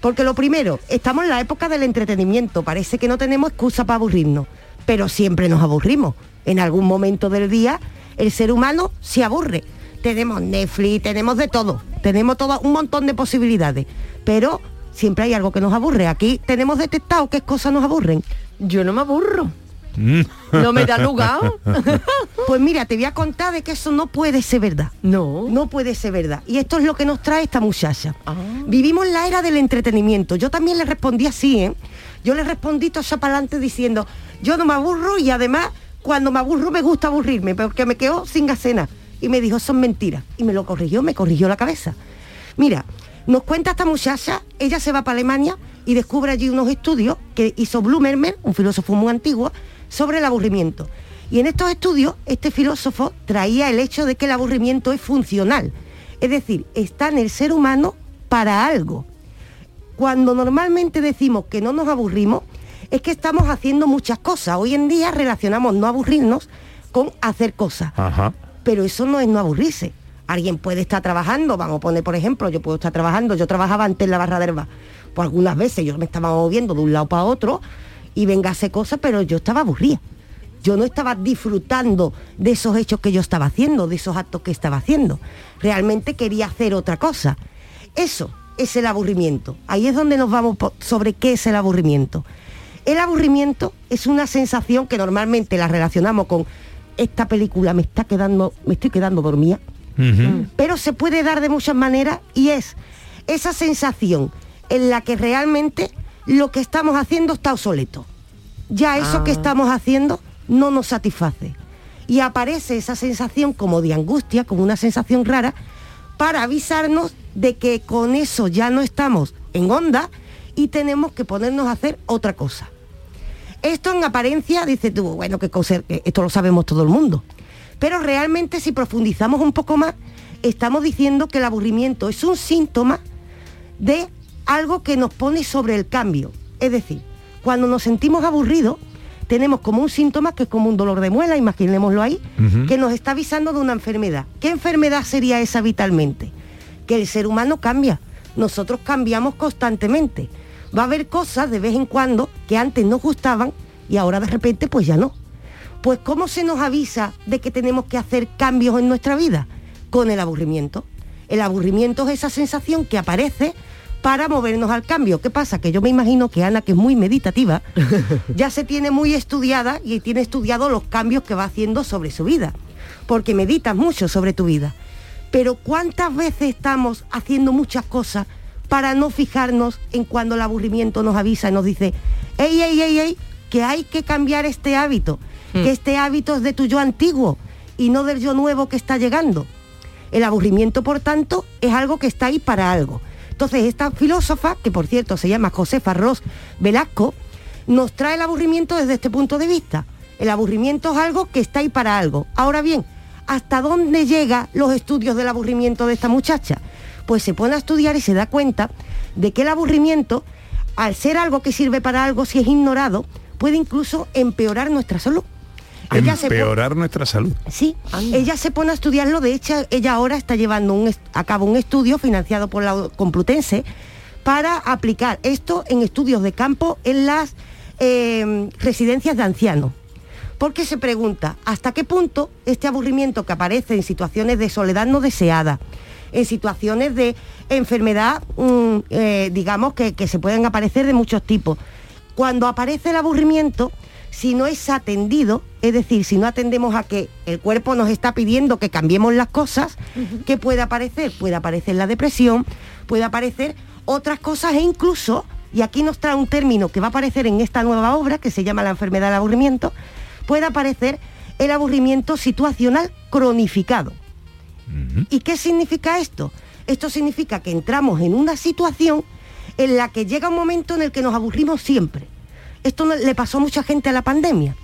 Porque lo primero, estamos en la época del entretenimiento, parece que no tenemos excusa para aburrirnos, pero siempre nos aburrimos. En algún momento del día el ser humano se aburre. Tenemos Netflix, tenemos de todo, tenemos todo un montón de posibilidades, pero siempre hay algo que nos aburre. Aquí tenemos detectado qué cosas nos aburren.
Yo no me aburro.
No me da lugar. pues mira, te voy a contar de que eso no puede ser verdad.
No.
No puede ser verdad. Y esto es lo que nos trae esta muchacha. Vivimos la era del entretenimiento. Yo también le respondí así, ¿eh? Yo le respondí todo para adelante diciendo, yo no me aburro y además cuando me aburro me gusta aburrirme, porque me quedo sin gacena. Y me dijo, son mentiras. Y me lo corrigió, me corrigió la cabeza. Mira, nos cuenta esta muchacha, ella se va para Alemania y descubre allí unos estudios que hizo Blumermer, un filósofo muy antiguo, sobre el aburrimiento. Y en estos estudios, este filósofo traía el hecho de que el aburrimiento es funcional. Es decir, está en el ser humano para algo. Cuando normalmente decimos que no nos aburrimos, es que estamos haciendo muchas cosas. Hoy en día relacionamos no aburrirnos con hacer cosas.
Ajá.
pero eso no es no aburrirse. Alguien puede estar trabajando, vamos a poner por ejemplo, yo puedo estar trabajando, yo trabajaba antes en la barra de herba, pues algunas veces yo me estaba moviendo de un lado para otro y venga a hacer cosas, pero yo estaba aburrida. Yo no estaba disfrutando de esos hechos que yo estaba haciendo, de esos actos que estaba haciendo. Realmente quería hacer otra cosa. Eso es el aburrimiento. Ahí es donde nos vamos sobre qué es el aburrimiento. El aburrimiento es una sensación que normalmente la relacionamos con esta película me está quedando, me estoy quedando dormida, pero se puede dar de muchas maneras y es esa sensación en la que realmente lo que estamos haciendo está obsoleto. Ya eso que
Ah.
estamos haciendo no nos satisface. Y aparece esa sensación como de angustia, como una sensación rara, para avisarnos de que con eso ya no estamos en onda y tenemos que ponernos a hacer otra cosa. Esto en apariencia, dice tú, bueno, que esto lo sabemos todo el mundo. Pero realmente si profundizamos un poco más, estamos diciendo que el aburrimiento es un síntoma de algo que nos pone sobre el cambio. Es decir, cuando nos sentimos aburridos, tenemos como un síntoma que es como un dolor de muela, imaginémoslo ahí, que nos está avisando de una enfermedad. ¿Qué enfermedad sería esa vitalmente? Que el ser humano cambia. Nosotros cambiamos constantemente. Va a haber cosas de vez en cuando que antes nos gustaban y ahora de repente pues ya no. Pues ¿cómo se nos avisa de que tenemos que hacer cambios en nuestra vida? Con el aburrimiento. El aburrimiento es esa sensación que aparece para movernos al cambio. ¿Qué pasa? Que yo me imagino que Ana, que es muy meditativa, ya se tiene muy estudiada y tiene estudiado los cambios que va haciendo sobre su vida. Porque meditas mucho sobre tu vida. Pero ¿cuántas veces estamos haciendo muchas cosas para no fijarnos en cuando el aburrimiento nos avisa y nos dice, ey, ey, ey, ey, que hay que cambiar este hábito, que este hábito es de tu yo antiguo y no del yo nuevo que está llegando? El aburrimiento, por tanto, es algo que está ahí para algo. Entonces, esta filósofa, que por cierto se llama Josefa Ross Velasco, nos trae el aburrimiento desde este punto de vista. El aburrimiento es algo que está ahí para algo. Ahora bien, ¿hasta dónde llegan los estudios del aburrimiento de esta muchacha? Pues se pone a estudiar y se da cuenta de que el aburrimiento, al ser algo que sirve para algo, si es ignorado, puede incluso empeorar nuestra salud. Ella
Empeorar nuestra salud.
Sí, ella se pone a estudiarlo, de hecho ella ahora está llevando un a cabo un estudio financiado por la Complutense para aplicar esto en estudios de campo en las eh, residencias de ancianos. Porque se pregunta, ¿hasta qué punto este aburrimiento que aparece en situaciones de soledad no deseada, en situaciones de enfermedad, mm, eh, digamos, que, que se pueden aparecer de muchos tipos, cuando aparece el aburrimiento, si no es atendido, es decir, si no atendemos a que el cuerpo nos está pidiendo que cambiemos las cosas, ¿qué puede aparecer? Puede aparecer la depresión, puede aparecer otras cosas e incluso, y aquí nos trae un término que va a aparecer en esta nueva obra, que se llama la enfermedad del aburrimiento, puede aparecer el aburrimiento situacional cronificado. ¿Y qué significa esto? Esto significa que entramos en una situación en la que llega un momento en el que nos aburrimos siempre. Esto no- le pasó a mucha gente a la pandemia.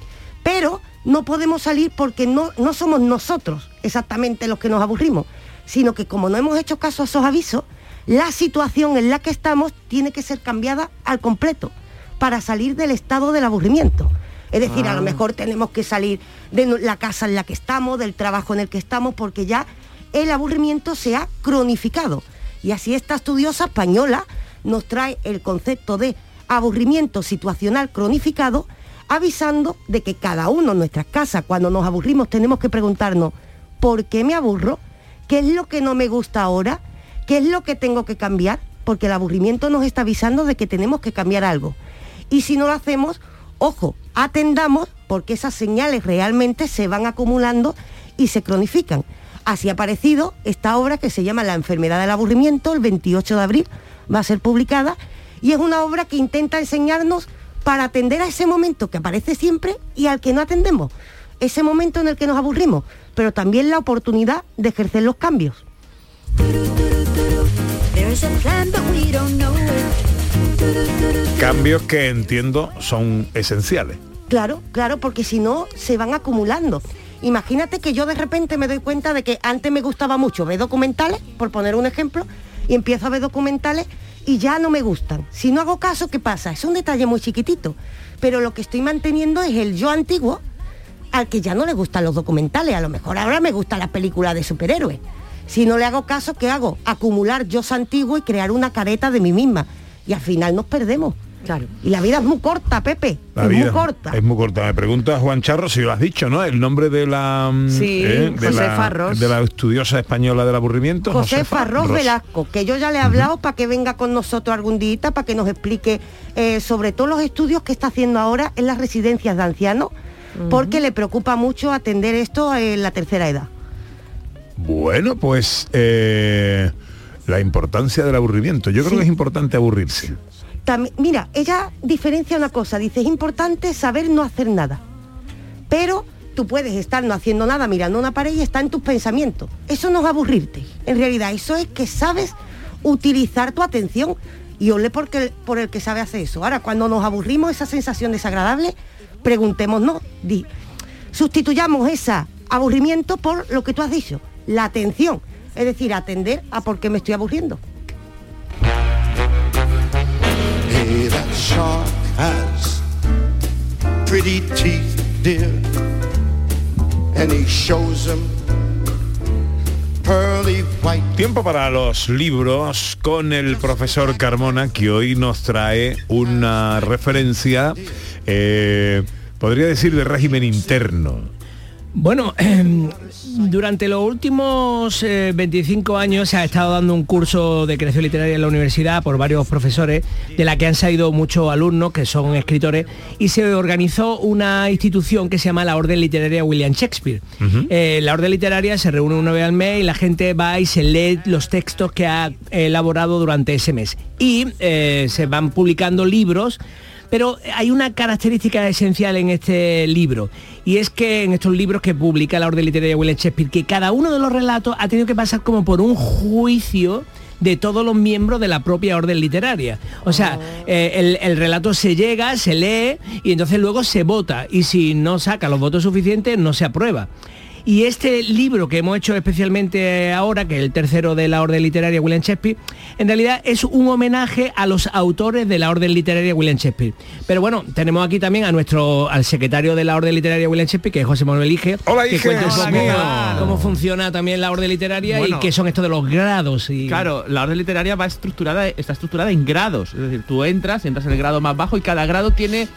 Pero no podemos salir porque no, no somos nosotros exactamente los que nos aburrimos, sino que como no hemos hecho caso a esos avisos, la situación en la que estamos tiene que ser cambiada al completo para salir del estado del aburrimiento. Es decir, a lo
Ah.
mejor tenemos que salir de la casa en la que estamos, del trabajo en el que estamos, porque ya el aburrimiento se ha cronificado. Y así esta estudiosa española nos trae el concepto de aburrimiento situacional cronificado, avisando de que cada uno en nuestras casas, cuando nos aburrimos, tenemos que preguntarnos, ¿por qué me aburro? ¿Qué es lo que no me gusta ahora? ¿Qué es lo que tengo que cambiar? Porque el aburrimiento nos está avisando de que tenemos que cambiar algo. Y si no lo hacemos, ojo, atendamos porque esas señales realmente se van acumulando y se cronifican. Así ha aparecido esta obra que se llama La enfermedad del aburrimiento, el 28 de abril va a ser publicada, y es una obra que intenta enseñarnos para atender a ese momento que aparece siempre y al que no atendemos, ese momento en el que nos aburrimos, pero también la oportunidad de ejercer los cambios.
Cambios que entiendo son esenciales.
Claro, claro, porque si no se van acumulando. Imagínate que yo de repente me doy cuenta de que antes me gustaba mucho ver documentales, por poner un ejemplo, y empiezo a ver documentales y ya no me gustan. Si no hago caso, ¿qué pasa? Es un detalle muy chiquitito, pero lo que estoy manteniendo es el yo antiguo, al que ya no le gustan los documentales, a lo mejor ahora me gustan las películas de superhéroes. Si no le hago caso, ¿qué hago? Acumular yo antiguo y crear una careta de mí misma. Y al final nos perdemos. Claro. Y la vida es muy corta, Pepe.
La
es
vida
muy corta.
Es muy corta. Me pregunta Juan Charro si lo has dicho, ¿no? El nombre de la mm,
Sí,
de
Josefa
la,
Ros.
de la estudiosa española del aburrimiento.
Josefa Ros
Ros.
Velasco, que yo ya le he hablado para que venga con nosotros algún día, para que nos explique eh, sobre todos los estudios que está haciendo ahora en las residencias de ancianos, porque le preocupa mucho atender esto en la tercera edad.
Bueno, pues eh, la importancia del aburrimiento. Yo creo que es importante aburrirse.
Tambi- mira, ella diferencia una cosa, dice, es importante saber no hacer nada. Pero tú puedes estar no haciendo nada mirando una pared y está en tus pensamientos. Eso no es aburrirte. En realidad, eso es que sabes utilizar tu atención y ole porque, por el que sabe hacer eso. Ahora, cuando nos aburrimos, esa sensación desagradable, preguntémonos, di- sustituyamos ese aburrimiento por lo que tú has dicho, la atención. Es decir, atender a por qué me estoy aburriendo.
White.
Tiempo para los libros con el profesor Carmona, que hoy nos trae una referencia, eh, podría decir, de régimen interno.
Bueno, durante los últimos eh, 25 años se ha estado dando un curso de creación literaria en la universidad por varios profesores, de la que han salido muchos alumnos que son escritores, y se organizó una institución que se llama la Orden Literaria William Shakespeare. Eh, la Orden Literaria se reúne una vez al mes y la gente va y se lee los textos que ha elaborado durante ese mes. Y eh, se van publicando libros pero hay una característica esencial en este libro, y es que en estos libros que publica la Orden Literaria William Shakespeare, que cada uno de los relatos ha tenido que pasar como por un juicio de todos los miembros de la propia orden literaria. O sea, eh, el, el relato se llega, se lee y entonces luego se vota y si no saca los votos suficientes no se aprueba. Y este libro que hemos hecho especialmente ahora, que es el tercero de la Orden Literaria William Shakespeare, en realidad es un homenaje a los autores de la Orden Literaria William Shakespeare. Pero bueno, tenemos aquí también a nuestro al secretario de la Orden Literaria William Shakespeare, que es José Manuel Ige,
Hola,
que
Ige.
cuenta un
Hola,
poco
¿qué tal?
cómo funciona también la Orden Literaria
Bueno.
y qué son estos de los grados. Y...
Claro, la orden literaria va estructurada, está estructurada en grados. Es decir, tú entras, entras en el grado más bajo y cada grado tiene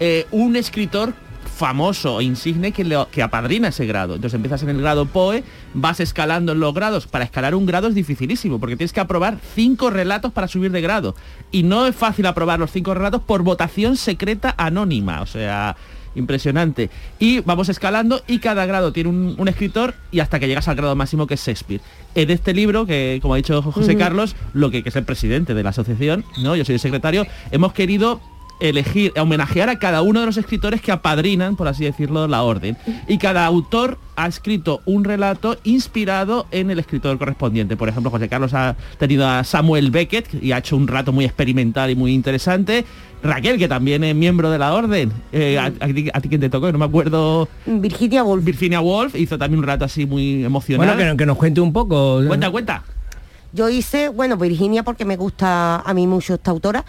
eh, un escritor famoso e insigne que, le- que apadrina ese grado. Entonces empiezas en el grado POE, vas escalando en los grados. Para escalar un grado es dificilísimo, porque tienes que aprobar cinco relatos para subir de grado. Y no es fácil aprobar los cinco relatos por votación secreta anónima. O sea, impresionante. Y vamos escalando y cada grado tiene un, un escritor y hasta que llegas al grado máximo que es Shakespeare. En este libro, que como ha dicho José. Carlos, lo que, que es el presidente de la asociación, ¿no? Yo soy el secretario, hemos querido elegir, homenajear a cada uno de los escritores que apadrinan, por así decirlo, la orden. Y cada autor ha escrito un relato inspirado en el escritor correspondiente. Por ejemplo, José Carlos ha tenido a Samuel Beckett y ha hecho un relato muy experimental y muy interesante. Raquel, que también es miembro de la orden. Eh, a, a ti, a ti quién te tocó? No me acuerdo.
Virginia Woolf.
Virginia Woolf hizo también un relato así muy emocional.
Bueno, que, que nos cuente un poco.
Cuenta, cuenta.
Yo hice, bueno, Virginia porque me gusta a mí mucho esta autora.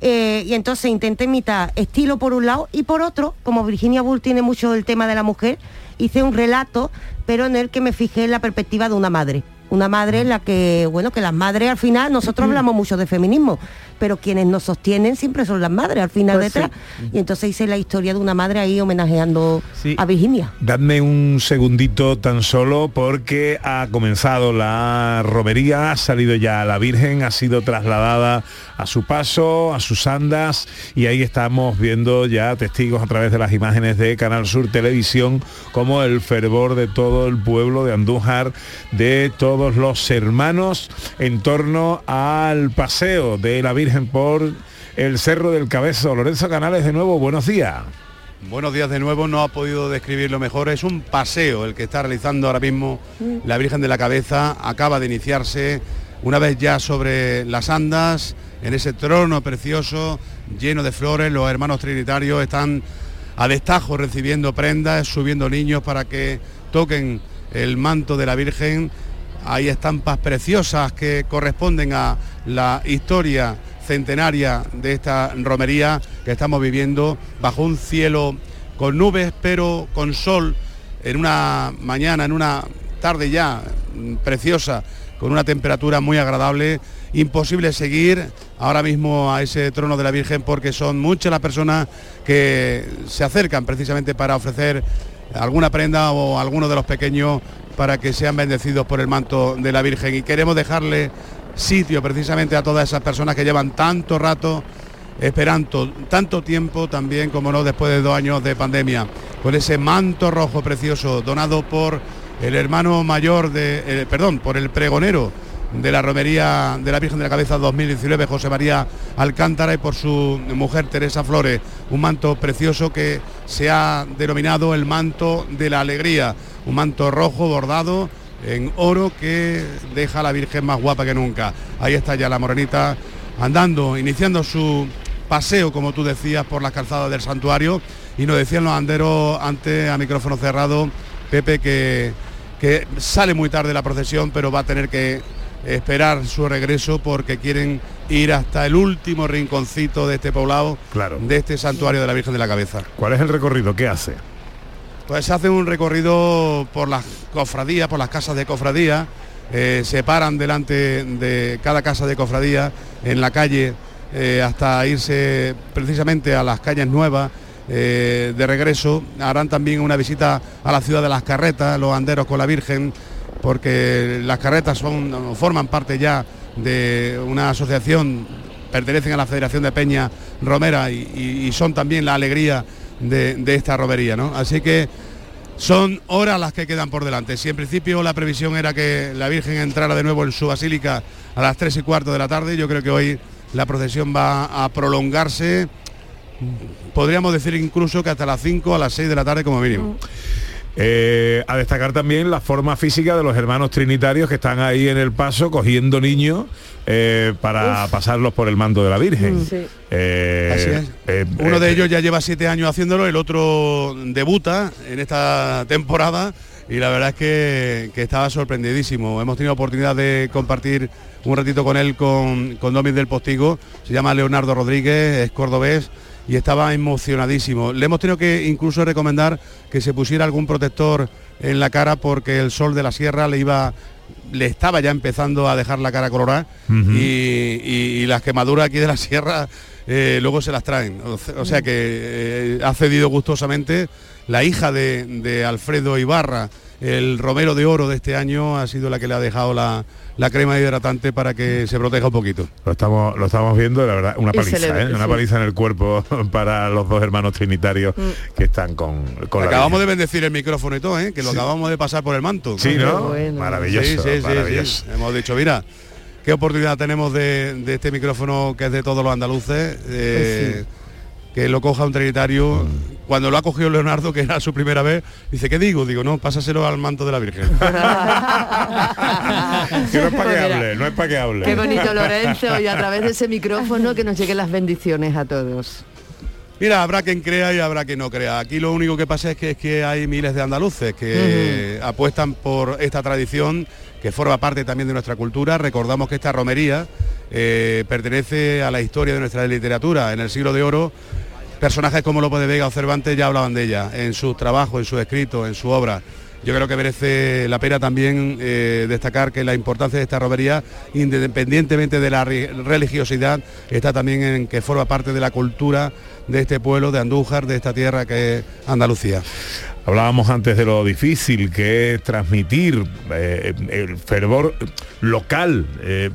Eh, y entonces intenté imitar estilo por un lado y por otro, como Virginia Woolf tiene mucho el tema de la mujer, hice un relato, pero en el que me fijé en la perspectiva de una madre. Una madre en la que, bueno, que las madres al final, nosotros hablamos mucho de feminismo, pero quienes nos sostienen siempre son las madres al final
Pues
detrás. Y entonces hice la historia de una madre ahí homenajeando a Virginia.
Dadme un segundito tan solo porque ha comenzado la romería, ha salido ya la Virgen, ha sido trasladada a su paso, a sus andas y ahí estamos viendo ya testigos a través de las imágenes de Canal Sur Televisión como el fervor de todo el pueblo de Andújar, de todos los hermanos en torno al paseo de la Virgen por el Cerro del Cabezo. Lorenzo Canales de nuevo, buenos días.
Buenos días de nuevo, no ha podido describirlo mejor. Es un paseo el que está realizando ahora mismo la Virgen de la Cabeza. Acaba de iniciarse una vez ya sobre las andas, en ese trono precioso, lleno de flores. Los hermanos trinitarios están a destajo recibiendo prendas, subiendo niños para que toquen el manto de la Virgen. Hay estampas preciosas que corresponden a la historia centenaria de esta romería que estamos viviendo bajo un cielo con nubes pero con sol, en una mañana, en una tarde ya preciosa, con una temperatura muy agradable. Imposible seguir ahora mismo a ese trono de la Virgen porque son muchas las personas que se acercan precisamente para ofrecer alguna prenda o alguno de los pequeños para que sean bendecidos por el manto de la Virgen. Y queremos dejarle sitio precisamente a todas esas personas que llevan tanto rato esperando tanto tiempo también como no después de dos años de pandemia con ese manto rojo precioso donado por el hermano mayor de eh, perdón por el pregonero de la romería de la Virgen de la Cabeza 2019 José María Alcántara y por su mujer Teresa Flores un manto precioso que se ha denominado el manto de la alegría un manto rojo bordado en oro que deja a la Virgen más guapa que nunca ahí está ya la morenita andando iniciando su paseo, como tú decías, por las calzadas del santuario y nos decían los anderos antes a micrófono cerrado, Pepe, que, que sale muy tarde la procesión, pero va a tener que esperar su regreso porque quieren ir hasta el último rinconcito de este poblado,
claro.
de este santuario de la Virgen de la Cabeza.
¿Cuál es el recorrido? ¿Qué hace?
Pues se hace un recorrido por las cofradías, por las casas de cofradía, eh, se paran delante de cada casa de cofradía en la calle eh, hasta irse precisamente a las calles nuevas eh, de regreso. Harán también una visita a la ciudad de las carretas, los anderos con la Virgen, porque las carretas forman parte ya de una asociación, pertenecen a la Federación de Peña Romera y son también la alegría de, esta romería. ¿no? Así que son horas las que quedan por delante. Si en principio la previsión era que la Virgen entrara de nuevo en su basílica a las 3 y cuarto de la tarde, yo creo que hoy la procesión va a prolongarse, podríamos decir incluso que hasta las 5 a las 6 de la tarde como mínimo.
Eh, a destacar también la forma física de los hermanos trinitarios que están ahí en el paso cogiendo niños eh, para pasarlos por el mando de la Virgen. Eh,
Así es.
eh,
Uno
eh,
de ellos ya lleva siete años haciéndolo, el otro debuta en esta temporada y la verdad es que, que estaba sorprendidísimo. Hemos tenido oportunidad de compartir un ratito con él con, con Domis del Postigo, se llama Leonardo Rodríguez, es cordobés y estaba emocionadísimo. Le hemos tenido que incluso recomendar que se pusiera algún protector en la cara porque el sol de la sierra le iba le estaba ya empezando a dejar la cara colorada y, y- y las quemaduras aquí de la sierra eh, luego se las traen. O, sea que eh, ha cedido gustosamente. La hija de, de Alfredo Ibarra, el Romero de Oro de este año, ha sido la que le ha dejado la, la crema hidratante para que se proteja un poquito.
Lo estamos, lo estamos viendo, la verdad, una paliza,
le
¿eh? una paliza en el cuerpo para los dos hermanos trinitarios que están con, con la
Acabamos de bendecir el micrófono y todo, ¿eh? que lo acabamos de pasar por el manto.
Sí, ¿no? Bueno. Maravilloso,
Sí, sí, sí,
maravilloso.
sí. Hemos dicho, mira, qué oportunidad tenemos de, de este micrófono que es de todos los andaluces. eh, Que lo coja un trinitario. Cuando lo ha cogido Leonardo, que era su primera vez, dice, ¿qué digo? Digo, no, pásaselo al manto de la Virgen.
Que no es para que
Pues
hable, no es para que hable.
Qué bonito Lorenzo y a través de ese micrófono que nos lleguen las bendiciones a todos.
Mira, habrá quien crea y habrá quien no crea. Aquí lo único que pasa es que, es que hay miles de andaluces que apuestan por esta tradición que forma parte también de nuestra cultura. Recordamos que esta romería eh, pertenece a la historia de nuestra literatura. En el siglo de oro, personajes como Lope de Vega o Cervantes ya hablaban de ella en sus trabajos, en sus escritos, en su obra. Yo creo que merece la pena también eh, destacar que la importancia de esta romería, independientemente de la re- religiosidad, está también en que forma parte de la cultura de este pueblo, de Andújar, de esta tierra que es Andalucía.
Hablábamos antes de lo difícil que es transmitir eh, el fervor local, eh,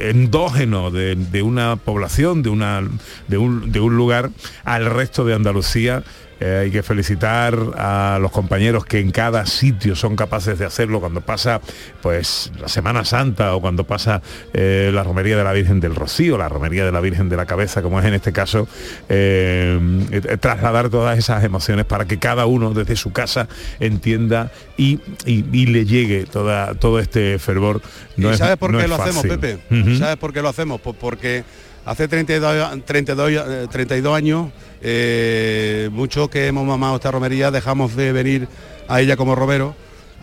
endógeno de, de una población, de, una, de, un, de un lugar al resto de Andalucía. Eh, hay que felicitar a los compañeros que en cada sitio son capaces de hacerlo cuando pasa pues la Semana Santa o cuando pasa eh, la romería de la Virgen del Rocío, la romería de la Virgen de la Cabeza, como es en este caso, eh, trasladar todas esas emociones para que cada uno desde su casa entienda y, y- y le llegue toda, todo este fervor. No
¿Y
es-
sabes por
no
qué lo hacemos. Pepe? ¿Sabes por qué lo hacemos? Pues porque hace 32, 32, eh, 32 años, eh, muchos que hemos mamado esta romería dejamos de venir a ella como romero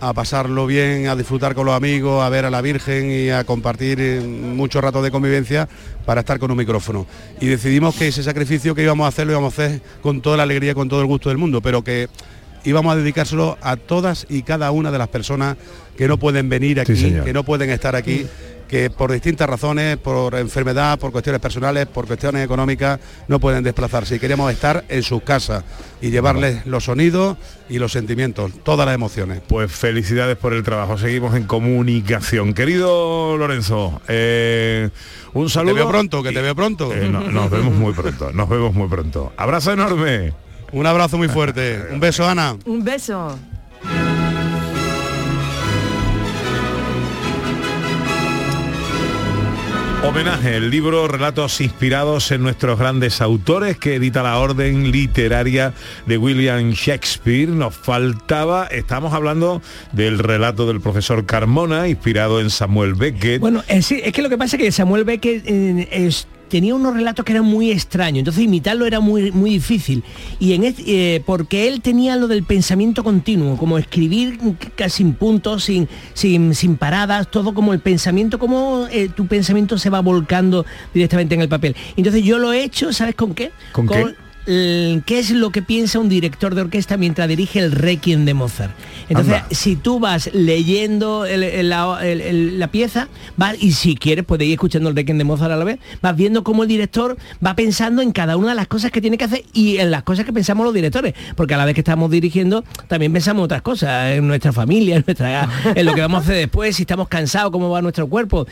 a pasarlo bien, a disfrutar con los amigos, a ver a la Virgen y a compartir eh, mucho rato de convivencia para estar con un micrófono. Y decidimos que ese sacrificio que íbamos a hacer lo íbamos a hacer con toda la alegría, con todo el gusto del mundo, pero que íbamos a dedicárselo a todas y cada una de las personas que no pueden venir aquí, que no pueden estar aquí, que por distintas razones, por enfermedad, por cuestiones personales, por cuestiones económicas, no pueden desplazarse. Y queremos estar en sus casas y llevarles los sonidos y los sentimientos, todas las emociones.
Pues felicidades por el trabajo. Seguimos en comunicación. Querido Lorenzo, eh, un saludo.
veo pronto, que te veo pronto.
Eh, no- nos vemos muy pronto, nos vemos muy pronto. Abrazo enorme.
Un abrazo muy fuerte. Un beso, Ana.
Un beso.
Homenaje, el libro Relatos inspirados en nuestros grandes autores que edita la Orden Literaria de William Shakespeare. Nos faltaba, estamos hablando del relato del profesor Carmona, inspirado en Samuel Beckett.
Bueno, sí, es que lo que pasa es que Samuel Beckett eh, es- tenía unos relatos que eran muy extraños, entonces imitarlo era muy, muy difícil. Y en este- eh, porque él tenía lo del pensamiento continuo, como escribir casi sin puntos, sin, sin, sin paradas, todo como el pensamiento, como eh, tu pensamiento se va volcando directamente en el papel. Entonces yo lo he hecho, ¿sabes con qué?
¿Con qué?
El- qué es lo que piensa un director de orquesta mientras dirige el Requiem de Mozart. Entonces,
Anda.
si tú vas leyendo el- el- la, el- el- la pieza, vas, y si quieres puedes ir escuchando el Requiem de Mozart a la vez, vas viendo cómo el director va pensando en cada una de las cosas que tiene que hacer y en las cosas que pensamos los directores, porque a la vez que estamos dirigiendo también pensamos otras cosas, en nuestra familia, en, nuestra, en lo que vamos a hacer después, si estamos cansados, cómo va nuestro cuerpo.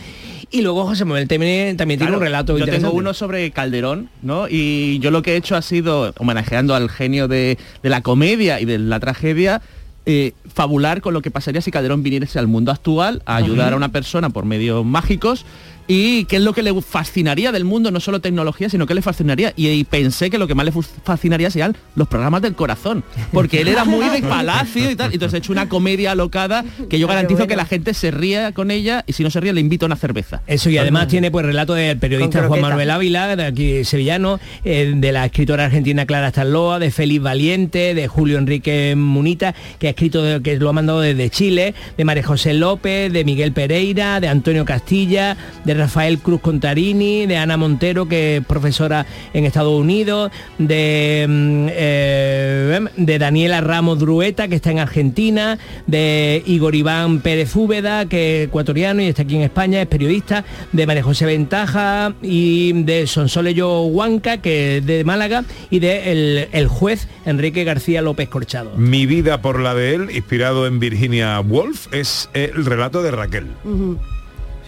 Y luego José Manuel también, también tiene un relato
Yo tengo uno sobre Calderón, ¿no? Y yo lo que he hecho ha homenajeando al genio de, de la comedia y de la tragedia, eh, fabular con lo que pasaría si Calderón viniese al mundo actual a ayudar
Ajá.
a una persona por medios mágicos y qué es lo que le fascinaría del mundo, no solo tecnología, sino que le fascinaría. Y, y pensé que lo que más le fascinaría serían los programas del corazón, porque él era muy de palacio y tal. Entonces he hecho una comedia alocada que yo garantizo que la gente se ría con ella y si no se ríe le invito a una cerveza.
Eso y además tiene pues relato del periodista Juan. Manuel Ávila, de aquí sevillano, eh, de la escritora argentina Clara Starloa, de Félix Valiente, de Julio Enrique Munita, que ha escrito, de- que lo ha mandado desde Chile, de María José López, de Miguel Pereira, de Antonio Castilla, de Rafael Cruz Contarini, de Ana Montero, que es profesora en Estados Unidos, de, mm, eh, de Daniela Ramos Drueta, que está en Argentina, de Igor Iván Pérez Úbeda, que es ecuatoriano y está aquí en España, es periodista, de María José Ventaja y de Sonsoleyo Huanca, que es de Málaga, y de el, el juez Enrique García López Corchado.
Mi vida por la de él, inspirado en Virginia Woolf, es el relato de Raquel.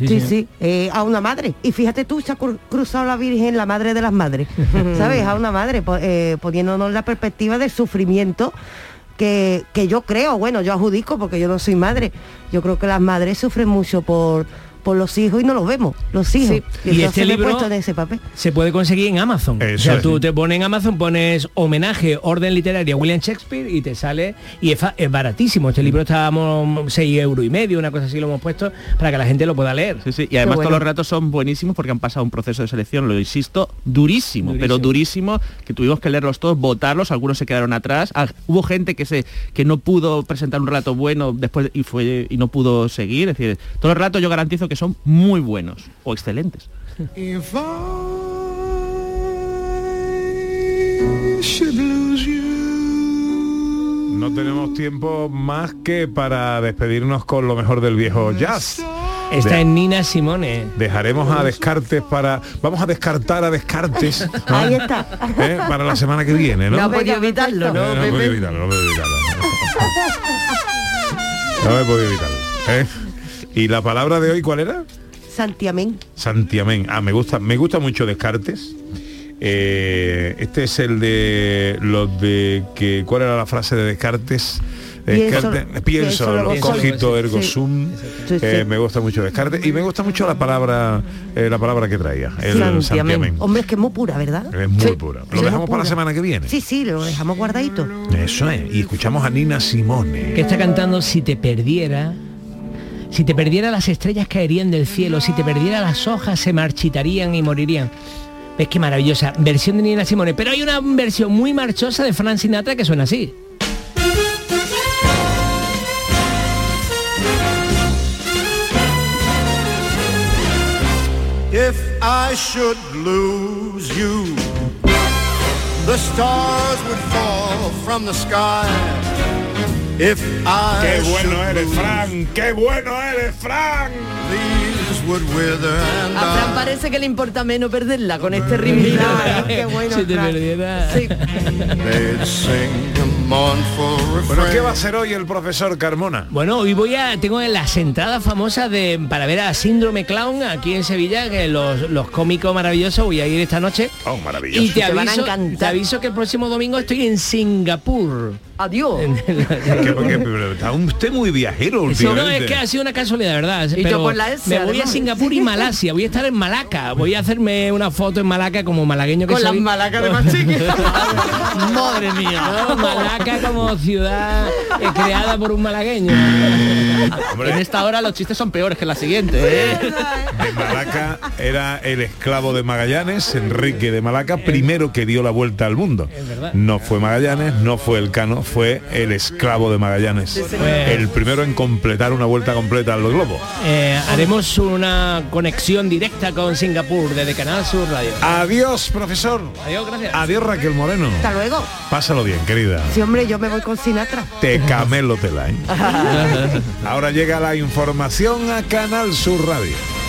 Sí, sí, eh, a una madre. Y fíjate tú, se ha cru- cruzado la Virgen, la madre de las madres, ¿sabes? A una madre, eh, poniéndonos la perspectiva del sufrimiento que, que yo creo, bueno, yo adjudico porque yo no soy madre. Yo creo que las madres sufren mucho por, por los hijos y no los vemos, los hijos.
Sí.
Y,
este libro-
puesto en ese papel.
Se puede conseguir en Amazon. o
Eso
sea,
es.
tú te pones en Amazon, pones homenaje, orden literaria William Shakespeare y te sale, y es baratísimo. Este libro estábamos 6 euros y medio, una cosa así lo hemos puesto para que la gente lo pueda leer.
Sí, sí, y además todos los relatos son buenísimos porque han pasado un proceso de selección, lo insisto, durísimo, pero durísimo, que tuvimos que leerlos todos, votarlos, algunos se quedaron atrás, Ah, hubo gente que se que no pudo presentar un relato bueno después y fue y no pudo seguir, es decir, todos los relatos yo garantizo que son muy buenos o excelentes.
No tenemos tiempo más que para despedirnos con lo mejor del viejo jazz.
Está
De-
en Nina Simone.
Dejaremos a Descartes para... Vamos a descartar a Descartes ¿no?
Ahí está.
¿Eh? para la semana que viene, ¿no?
No podido evitarlo, ¿no?
Eh, no he podido evitarlo, no he podido evitarlo. No he podido evitarlo. ¿eh? ¿Y la palabra de hoy cuál era?
Santiamén.
Santiamén. Ah, me gusta, me gusta mucho Descartes. Eh, este es el de los de que ¿cuál era la frase de Descartes?
Pienso-
Descartes, pienso,
pienso, soy.
cogito ergo
Sí.
sum.
Sí, sí.
Eh, me gusta mucho Descartes y me gusta mucho la palabra eh, la palabra que traía, el
Santiamén.
Santiamén.
Hombre, es que es muy pura, ¿verdad?
Es muy
Sí.
pura. Lo dejamos para la semana que viene.
Sí, sí, lo dejamos guardadito.
Eso es. Y escuchamos a Nina Simone.
que está cantando Si te perdiera, si te perdiera las estrellas caerían del cielo, si te perdiera las hojas se marchitarían y morirían. Es que maravillosa versión de Nina Simone, pero hay una versión muy marchosa de Frank Sinatra que suena así.
If I
Qué bueno
should
eres, Fran. Qué bueno eres, Fran.
These would wither and
A Fran parece que le importa menos perderla con este ritmo.
Qué bueno,
Si te perdiera.
Sí.
Bueno, ¿qué va a hacer hoy el profesor Carmona?
Bueno, hoy voy a tengo las entradas famosas de para ver a Síndrome Clown aquí en Sevilla, que los, los cómicos maravillosos voy a ir esta noche.
Oh, maravilloso.
Y te
Te van a
aviso,
encantar.
te aviso que el próximo domingo estoy en Singapur.
Adiós.
Está usted muy viajero
no, es que ha sido una casualidad, ¿verdad?
Y yo
Pero
por la S,
me voy a. Singapur y Malasia, voy a estar en Malaca, voy a hacerme una foto en Malaca como malagueño que
Con las
soy.
malacas de Machique.
Madre mía.
No, Malaca como ciudad eh, creada por un malagueño.
En esta hora los chistes son peores que la siguiente. ¿eh?
De Malaca era el esclavo de Magallanes, Enrique de Malaca, primero que dio la vuelta al mundo. No fue Magallanes, no fue el Cano, fue el esclavo de Magallanes. El primero en completar una vuelta completa al globo.
Eh, haremos una conexión directa con Singapur desde Canal Sur Radio.
Adiós, profesor.
Adiós, gracias.
Adiós, Raquel Moreno.
Hasta luego.
Pásalo bien, querida.
Sí, hombre, yo me voy con Sinatra.
Te camelo tela, ¿eh? Ahora llega la información a Canal Sur Radio.